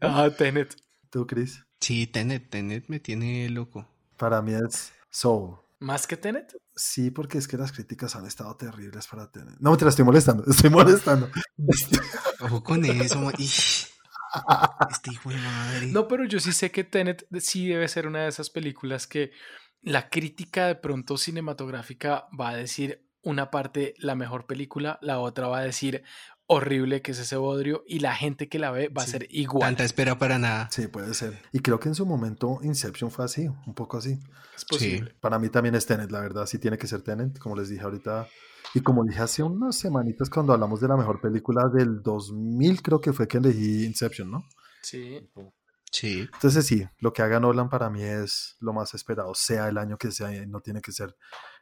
[SPEAKER 2] Ah, Tenet.
[SPEAKER 1] Tú, Chris.
[SPEAKER 3] Sí, Tenet, Tenet me tiene loco.
[SPEAKER 1] Para mí es Soul.
[SPEAKER 2] ¿Más que Tenet?
[SPEAKER 1] Sí, porque es que las críticas han estado terribles para Tenet. No, te la estoy molestando, estoy molestando.
[SPEAKER 3] Ojo con eso. Este hijo de madre.
[SPEAKER 2] No, pero yo sí sé que Tenet sí debe ser una de esas películas que la crítica de pronto cinematográfica va a decir una parte la mejor película, la otra va a decir horrible que es ese bodrio y la gente que la ve va a ser igual.
[SPEAKER 3] Tanta espera para nada.
[SPEAKER 1] Sí, puede ser. Y creo que en su momento Inception fue así, un poco así.
[SPEAKER 2] Es posible.
[SPEAKER 1] Para mí también es Tenet, la verdad, sí tiene que ser Tenet, como les dije ahorita. Y como dije hace unas semanitas cuando hablamos de la mejor película del 2000, creo que fue que elegí Inception, ¿no?
[SPEAKER 2] Sí.
[SPEAKER 3] Sí.
[SPEAKER 1] Entonces sí, lo que haga Nolan para mí es lo más esperado, sea el año que sea, no tiene que ser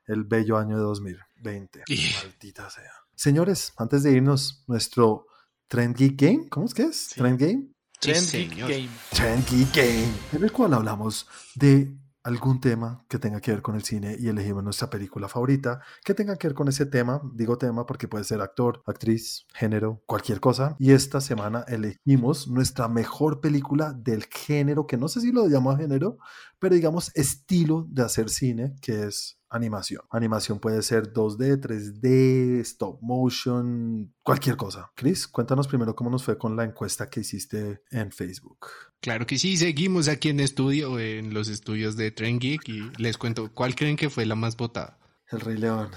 [SPEAKER 1] el bello año de 2020.
[SPEAKER 3] Y-
[SPEAKER 1] Maldita sea. Señores, antes de irnos, nuestro Trend Geek Game, ¿cómo es que es?
[SPEAKER 2] Sí.
[SPEAKER 1] Trend Game.
[SPEAKER 3] Sí,
[SPEAKER 2] Trend Geek. Game.
[SPEAKER 1] Trend Geek Game, en el cual hablamos de algún tema que tenga que ver con el cine y elegimos nuestra película favorita que tenga que ver con ese tema. Digo tema porque puede ser actor, actriz, género, cualquier cosa. Y esta semana elegimos nuestra mejor película del género, que no sé si lo llamo género, pero digamos estilo de hacer cine, que es animación. Animación puede ser 2D, 3D, stop motion, cualquier cosa. Chris, cuéntanos primero cómo nos fue con la encuesta que hiciste en Facebook.
[SPEAKER 3] Claro que sí, seguimos aquí en estudio, en los estudios de Tren Geek y les cuento cuál creen que fue la más votada.
[SPEAKER 1] El Rey León.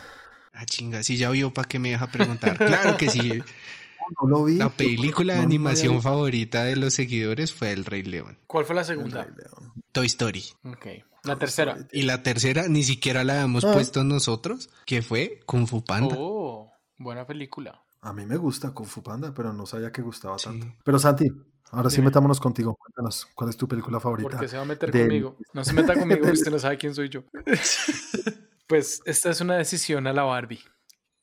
[SPEAKER 3] Ah, chinga, si ya vio, ¿para qué me deja preguntar? Claro que sí.
[SPEAKER 1] No lo vi.
[SPEAKER 3] La película de
[SPEAKER 1] No,
[SPEAKER 3] animación favorita de los seguidores fue El Rey León.
[SPEAKER 2] ¿Cuál fue la segunda?
[SPEAKER 1] Rey León.
[SPEAKER 3] Toy Story.
[SPEAKER 2] Ok. La tercera.
[SPEAKER 3] Y la tercera ni siquiera la hemos
[SPEAKER 1] Ah.
[SPEAKER 3] puesto nosotros, que fue Kung Fu Panda.
[SPEAKER 2] Oh, buena película.
[SPEAKER 1] A mí me gusta Kung Fu Panda, pero no sabía que gustaba
[SPEAKER 3] Sí.
[SPEAKER 1] tanto. Pero Santi, ahora sí metámonos contigo. Cuéntanos, ¿cuál es tu película favorita?
[SPEAKER 2] Porque se va a meter
[SPEAKER 1] del-
[SPEAKER 2] conmigo. No se meta conmigo, usted no sabe quién soy yo. pues esta es una decisión a la Barbie.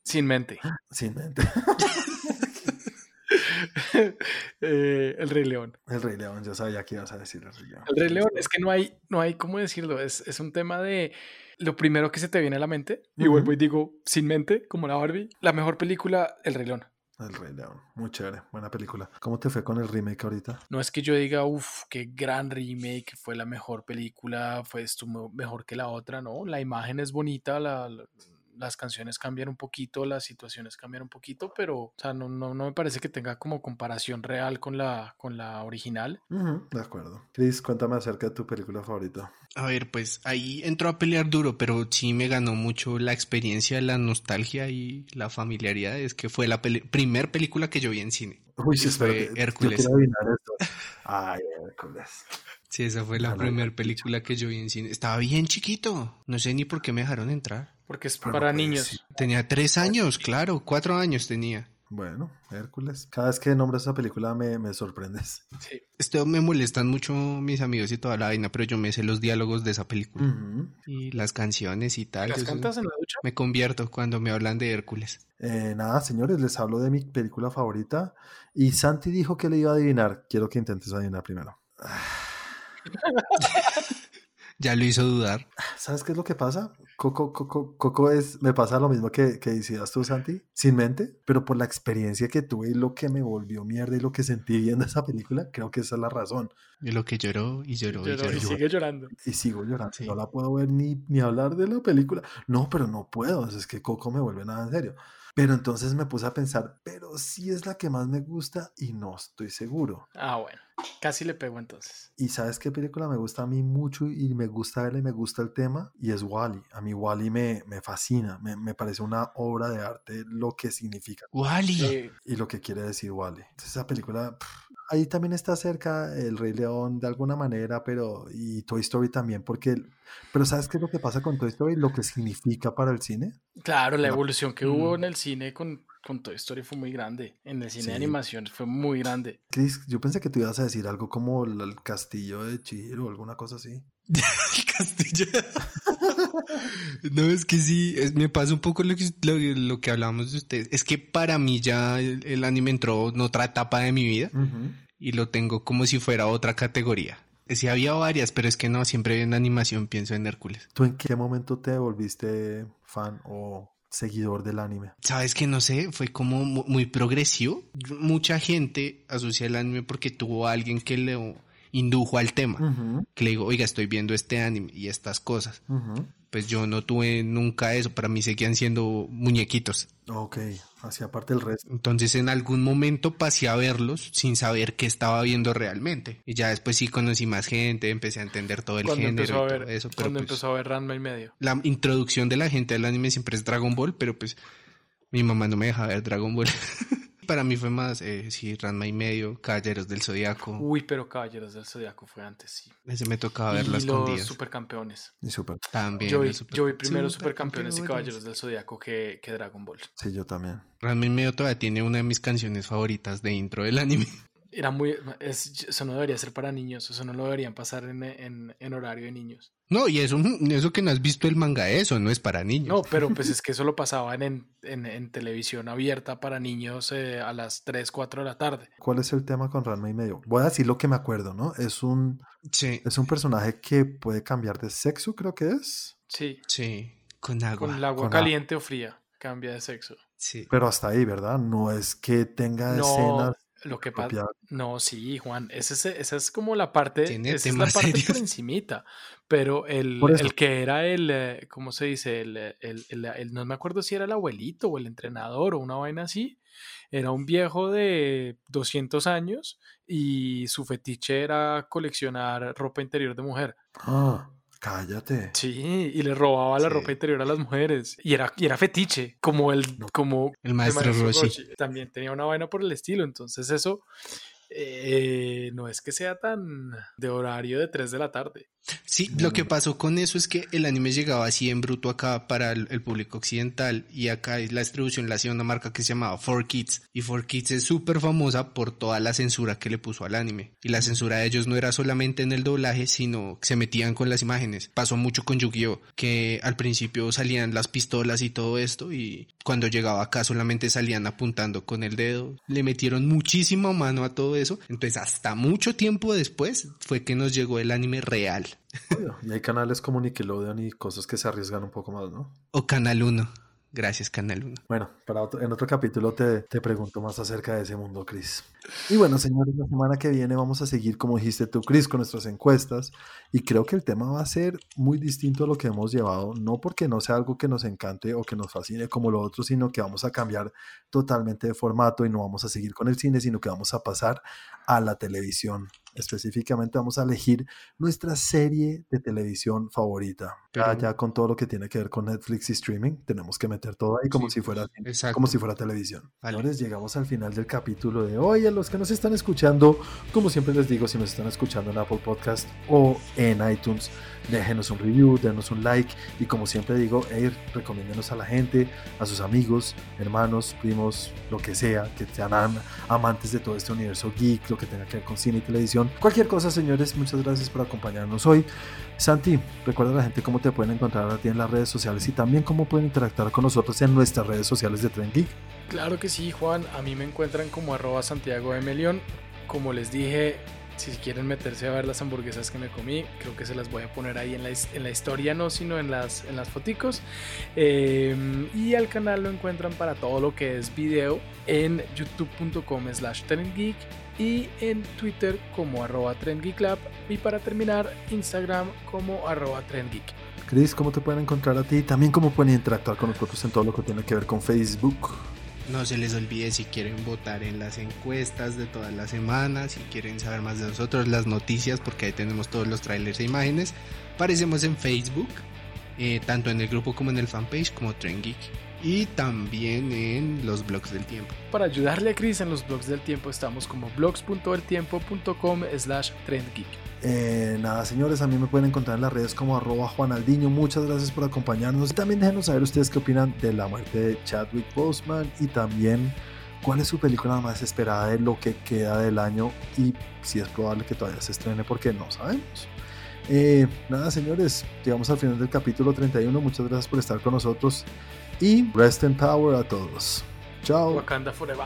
[SPEAKER 2] Sin mente.
[SPEAKER 1] Sin mente.
[SPEAKER 2] Eh, el Rey León.
[SPEAKER 1] El Rey León, yo sabía que ibas a decir el Rey León.
[SPEAKER 2] El Rey León, es que no hay, no hay cómo decirlo. Es, es un tema de lo primero que se te viene a la mente. Y vuelvo y digo, sin mente, como la Barbie. La mejor película, El Rey León.
[SPEAKER 1] El Rey León, muy chévere, buena película. ¿Cómo te fue con el remake ahorita?
[SPEAKER 2] No es que yo diga, uff, qué gran remake, fue la mejor película, fue esto me- mejor que la otra, no. La imagen es bonita, la- la- las canciones cambian un poquito, las situaciones cambian un poquito, pero o sea, no, no, no me parece que tenga como comparación real con la, con la original.
[SPEAKER 1] De acuerdo. Chris, cuéntame acerca de tu película favorita.
[SPEAKER 3] A ver, pues ahí entró a pelear duro, pero sí me ganó mucho la experiencia, la nostalgia y la familiaridad. Es que fue la primer película que yo vi en cine.
[SPEAKER 1] Uy, sí,
[SPEAKER 3] fue Hércules.
[SPEAKER 1] Ay, Hércules.
[SPEAKER 3] Sí, esa fue la primera película que yo vi en cine. Estaba bien chiquito. No sé ni por qué me dejaron entrar.
[SPEAKER 2] Porque es
[SPEAKER 1] Pero
[SPEAKER 2] para
[SPEAKER 1] puede
[SPEAKER 2] niños.
[SPEAKER 3] Tenía tres años, claro, cuatro años tenía.
[SPEAKER 1] Bueno, Hércules. Cada vez que nombras esa película me, me sorprendes.
[SPEAKER 2] Sí.
[SPEAKER 3] Esto me molestan mucho mis amigos y toda la vaina, pero yo me sé los diálogos de esa película. Y las canciones y tal.
[SPEAKER 2] ¿Las
[SPEAKER 3] yo soy-
[SPEAKER 2] cantas en la ducha?
[SPEAKER 3] Me convierto cuando me hablan de Hércules.
[SPEAKER 1] Eh, nada, señores, les hablo de mi película favorita. Y Santi dijo que le iba a adivinar. Quiero que intentes adivinar primero.
[SPEAKER 3] Ya lo hizo dudar.
[SPEAKER 1] ¿Sabes qué es lo que pasa? Coco, Coco, Coco es, me pasa lo mismo que, que decías tú, Santi, sin mente, pero por la experiencia que tuve y lo que me volvió mierda y lo que sentí viendo esa película, creo que esa es la razón.
[SPEAKER 3] Y lo que lloró y lloró y
[SPEAKER 2] Lloró
[SPEAKER 3] lloró.
[SPEAKER 2] y sigue llorando.
[SPEAKER 1] Y sigo llorando.
[SPEAKER 3] Sí.
[SPEAKER 1] No la puedo ver ni, ni hablar de la película. No, pero no puedo. Es que Coco me vuelve nada en serio. Pero entonces me puse a pensar, pero sí es la que más me gusta y no estoy seguro.
[SPEAKER 2] Ah, bueno. Casi le pego entonces.
[SPEAKER 1] ¿Y sabes qué película me gusta a mí mucho y me gusta verla y me gusta el tema? Y es Wally. A mí Wally me, me fascina. Me, me parece una obra de arte lo que significa
[SPEAKER 3] Wally.
[SPEAKER 2] Eh,
[SPEAKER 1] y lo que quiere decir Wally. Entonces, esa película, pff, ahí también está cerca El Rey León de alguna manera, pero y Toy Story también, porque, pero ¿sabes qué es lo que pasa con Toy Story? Lo que significa para el cine.
[SPEAKER 2] claro, la evolución que hubo
[SPEAKER 3] Mm.
[SPEAKER 2] en el cine con, con Toy Story fue muy grande. En el cine de animación fue muy grande.
[SPEAKER 1] Chris, yo pensé que tú ibas a decir algo como el, el castillo de Chihiro o alguna cosa así.
[SPEAKER 3] El castillo. no, es que sí, es- me pasa un poco lo que, lo, lo que hablábamos de ustedes. Es que para mí ya el, el anime entró en otra etapa de mi vida y lo tengo como si fuera otra categoría. Sí, había varias, pero es que no, siempre en animación pienso en Hércules.
[SPEAKER 1] ¿Tú en qué momento te volviste fan o seguidor del anime?
[SPEAKER 3] Sabes que no sé, fue como mu- muy progresivo. Mucha gente asocia el anime porque tuvo a alguien que le indujo al tema. Que le digo, oiga, estoy viendo este anime y estas cosas. Pues yo no tuve nunca eso, para mí seguían siendo muñequitos.
[SPEAKER 1] Ok, hacia aparte el resto.
[SPEAKER 3] Entonces en algún momento pasé a verlos sin saber qué estaba viendo realmente. Y ya después sí conocí más gente, empecé a entender todo el
[SPEAKER 2] Cuando
[SPEAKER 3] género
[SPEAKER 2] empezó a
[SPEAKER 3] y
[SPEAKER 2] ver,
[SPEAKER 3] todo eso. Pero
[SPEAKER 2] cuando
[SPEAKER 3] pues,
[SPEAKER 2] empezó a ver Ranma y medio.
[SPEAKER 3] la introducción de la gente al anime siempre es Dragon Ball, pero pues mi mamá no me deja ver Dragon Ball. Para mí fue más, eh, sí, Ranma y medio, Caballeros del Zodiaco.
[SPEAKER 2] Uy, pero Caballeros del Zodiaco fue antes, sí.
[SPEAKER 3] Ese me tocaba ver
[SPEAKER 2] y
[SPEAKER 3] las
[SPEAKER 2] los supercampeones.
[SPEAKER 1] Y súper.
[SPEAKER 3] También.
[SPEAKER 2] Yo vi,
[SPEAKER 3] los super-
[SPEAKER 2] yo vi primero Supercampeones y
[SPEAKER 3] Supercampeones.
[SPEAKER 2] Caballeros del Zodiaco que, que Dragon Ball.
[SPEAKER 1] Sí, yo también.
[SPEAKER 3] Ranma y medio todavía tiene una de mis canciones favoritas de intro del anime.
[SPEAKER 2] Era muy. es- eso no debería ser para niños, eso no lo deberían pasar en, en- en horario de niños.
[SPEAKER 3] No, y eso, eso que no has visto el manga, eso no es para niños.
[SPEAKER 2] No, pero pues es que eso lo pasaban en, en- en televisión abierta para niños eh, a las 3, 4 de la tarde.
[SPEAKER 1] ¿Cuál es el tema con Ranma y medio? Voy a decir lo que me acuerdo, ¿no? Es un,
[SPEAKER 3] Sí,
[SPEAKER 1] es un personaje que puede cambiar de sexo, creo que es.
[SPEAKER 2] Sí,
[SPEAKER 3] sí, con agua.
[SPEAKER 2] con el agua
[SPEAKER 1] con
[SPEAKER 2] caliente o fría, cambia de sexo.
[SPEAKER 3] Sí.
[SPEAKER 1] Pero hasta ahí, ¿verdad? No es que tenga
[SPEAKER 2] No,
[SPEAKER 1] escenas
[SPEAKER 2] lo que pasa. No, sí, Juan, esa es, esa es como la parte, esa es la parte
[SPEAKER 3] serios.
[SPEAKER 2] por encimita, pero el, el que era el, eh, ¿cómo se dice? El, eh, el- el- el- no me acuerdo si era el abuelito o el entrenador o una vaina así, era un viejo de 200 años y su fetiche era coleccionar ropa interior de mujer.
[SPEAKER 1] Ah, cállate.
[SPEAKER 2] Sí, y le robaba la
[SPEAKER 3] Sí.
[SPEAKER 2] ropa interior a las mujeres. Y era, y era fetiche, como el,
[SPEAKER 1] No.
[SPEAKER 2] como
[SPEAKER 3] El maestro Roshi.
[SPEAKER 2] También tenía una vaina por el estilo. Entonces, eso eh, no es que sea tan de horario de 3 de la tarde.
[SPEAKER 3] Sí, lo que pasó con eso es que el anime llegaba así en bruto acá para el, el público occidental y acá la distribución la hacía una marca que se llamaba 4Kids y 4Kids es súper famosa por toda la censura que le puso al anime y la censura de ellos no era solamente en el doblaje sino que se metían con las imágenes. Pasó mucho con Yu-Gi-Oh que al principio salían las pistolas y todo esto y cuando llegaba acá solamente salían apuntando con el dedo. Le metieron muchísima mano a todo eso. Entonces hasta mucho tiempo después fue que nos llegó el anime real.
[SPEAKER 1] Y hay canales como Nickelodeon y cosas que se arriesgan un poco más, ¿no?
[SPEAKER 3] O Canal 1. Gracias, Canal 1.
[SPEAKER 1] Bueno, para otro- en otro capítulo te, te pregunto más acerca de ese mundo, Chris. Y bueno, señores, la semana que viene vamos a seguir, como dijiste tú, Chris, con nuestras encuestas. Y creo que el tema va a ser muy distinto a lo que hemos llevado, no porque no sea algo que nos encante o que nos fascine como lo otro, sino que vamos a cambiar totalmente de formato y no vamos a seguir con el cine, sino que vamos a pasar a la televisión. Específicamente vamos a elegir nuestra serie de televisión favorita. Ya,
[SPEAKER 3] Pero-
[SPEAKER 1] ya con todo lo que tiene que ver con Netflix y streaming, tenemos que meter todo ahí como
[SPEAKER 3] Sí,
[SPEAKER 1] si fuera
[SPEAKER 3] exacto.
[SPEAKER 1] como si fuera televisión.
[SPEAKER 3] Vale.
[SPEAKER 1] Llegamos al final del capítulo de hoy. A los que nos están escuchando, como siempre les digo, si nos están escuchando en Apple Podcast o en iTunes, déjenos un review, denos un like y como siempre digo, hey, recomiéndenos a la gente, a sus amigos, hermanos, primos, lo que sea, que sean am- amantes de todo este universo geek, lo que tenga que ver con cine y televisión. Cualquier cosa, señores, muchas gracias por acompañarnos hoy. Santi, recuerda a la gente cómo te pueden encontrar a ti en las redes sociales y también cómo pueden interactuar con nosotros en nuestras redes sociales de Tren Geek.
[SPEAKER 2] Claro que sí, Juan. A mí me encuentran como arroba Santiago de Melión. Como les dije, si quieren meterse a ver las hamburguesas que me comí, creo que se las voy a poner ahí en la, historia, no, sino en las, en las foticos. Em, y al canal lo encuentran para todo lo que es video en youtube.com slash trendgeek y en Twitter como arroba trendgeeklab y para terminar Instagram como arroba trendgeek.
[SPEAKER 1] Chris, ¿cómo te pueden encontrar a ti? También cómo pueden interactuar con nosotros en todo lo que tiene que ver con Facebook.
[SPEAKER 3] No se les olvide si quieren votar en las encuestas de todas las semanas, si quieren saber más de nosotros, las noticias, porque ahí tenemos todos los trailers e imágenes. Aparecemos en Facebook, eh, tanto en el grupo como en el fanpage, como Trend Geek. Y también en los blogs del tiempo.
[SPEAKER 2] Para ayudarle a Chris en los blogs del tiempo estamos como blogs.eltiempo.com slash trendgeek.
[SPEAKER 1] Eh, nada, señores, a mí me pueden encontrar en las redes como arroba juanaldiño. Muchas gracias por acompañarnos. Y también déjenos saber ustedes qué opinan de la muerte de Chadwick Boseman y también cuál es su película más esperada de lo que queda del año y si es probable que todavía se estrene porque no sabemos. Eh, nada, señores, llegamos al final del capítulo 31. Muchas gracias por estar con nosotros y rest in power a todos. Chao.
[SPEAKER 2] Wakanda Forever.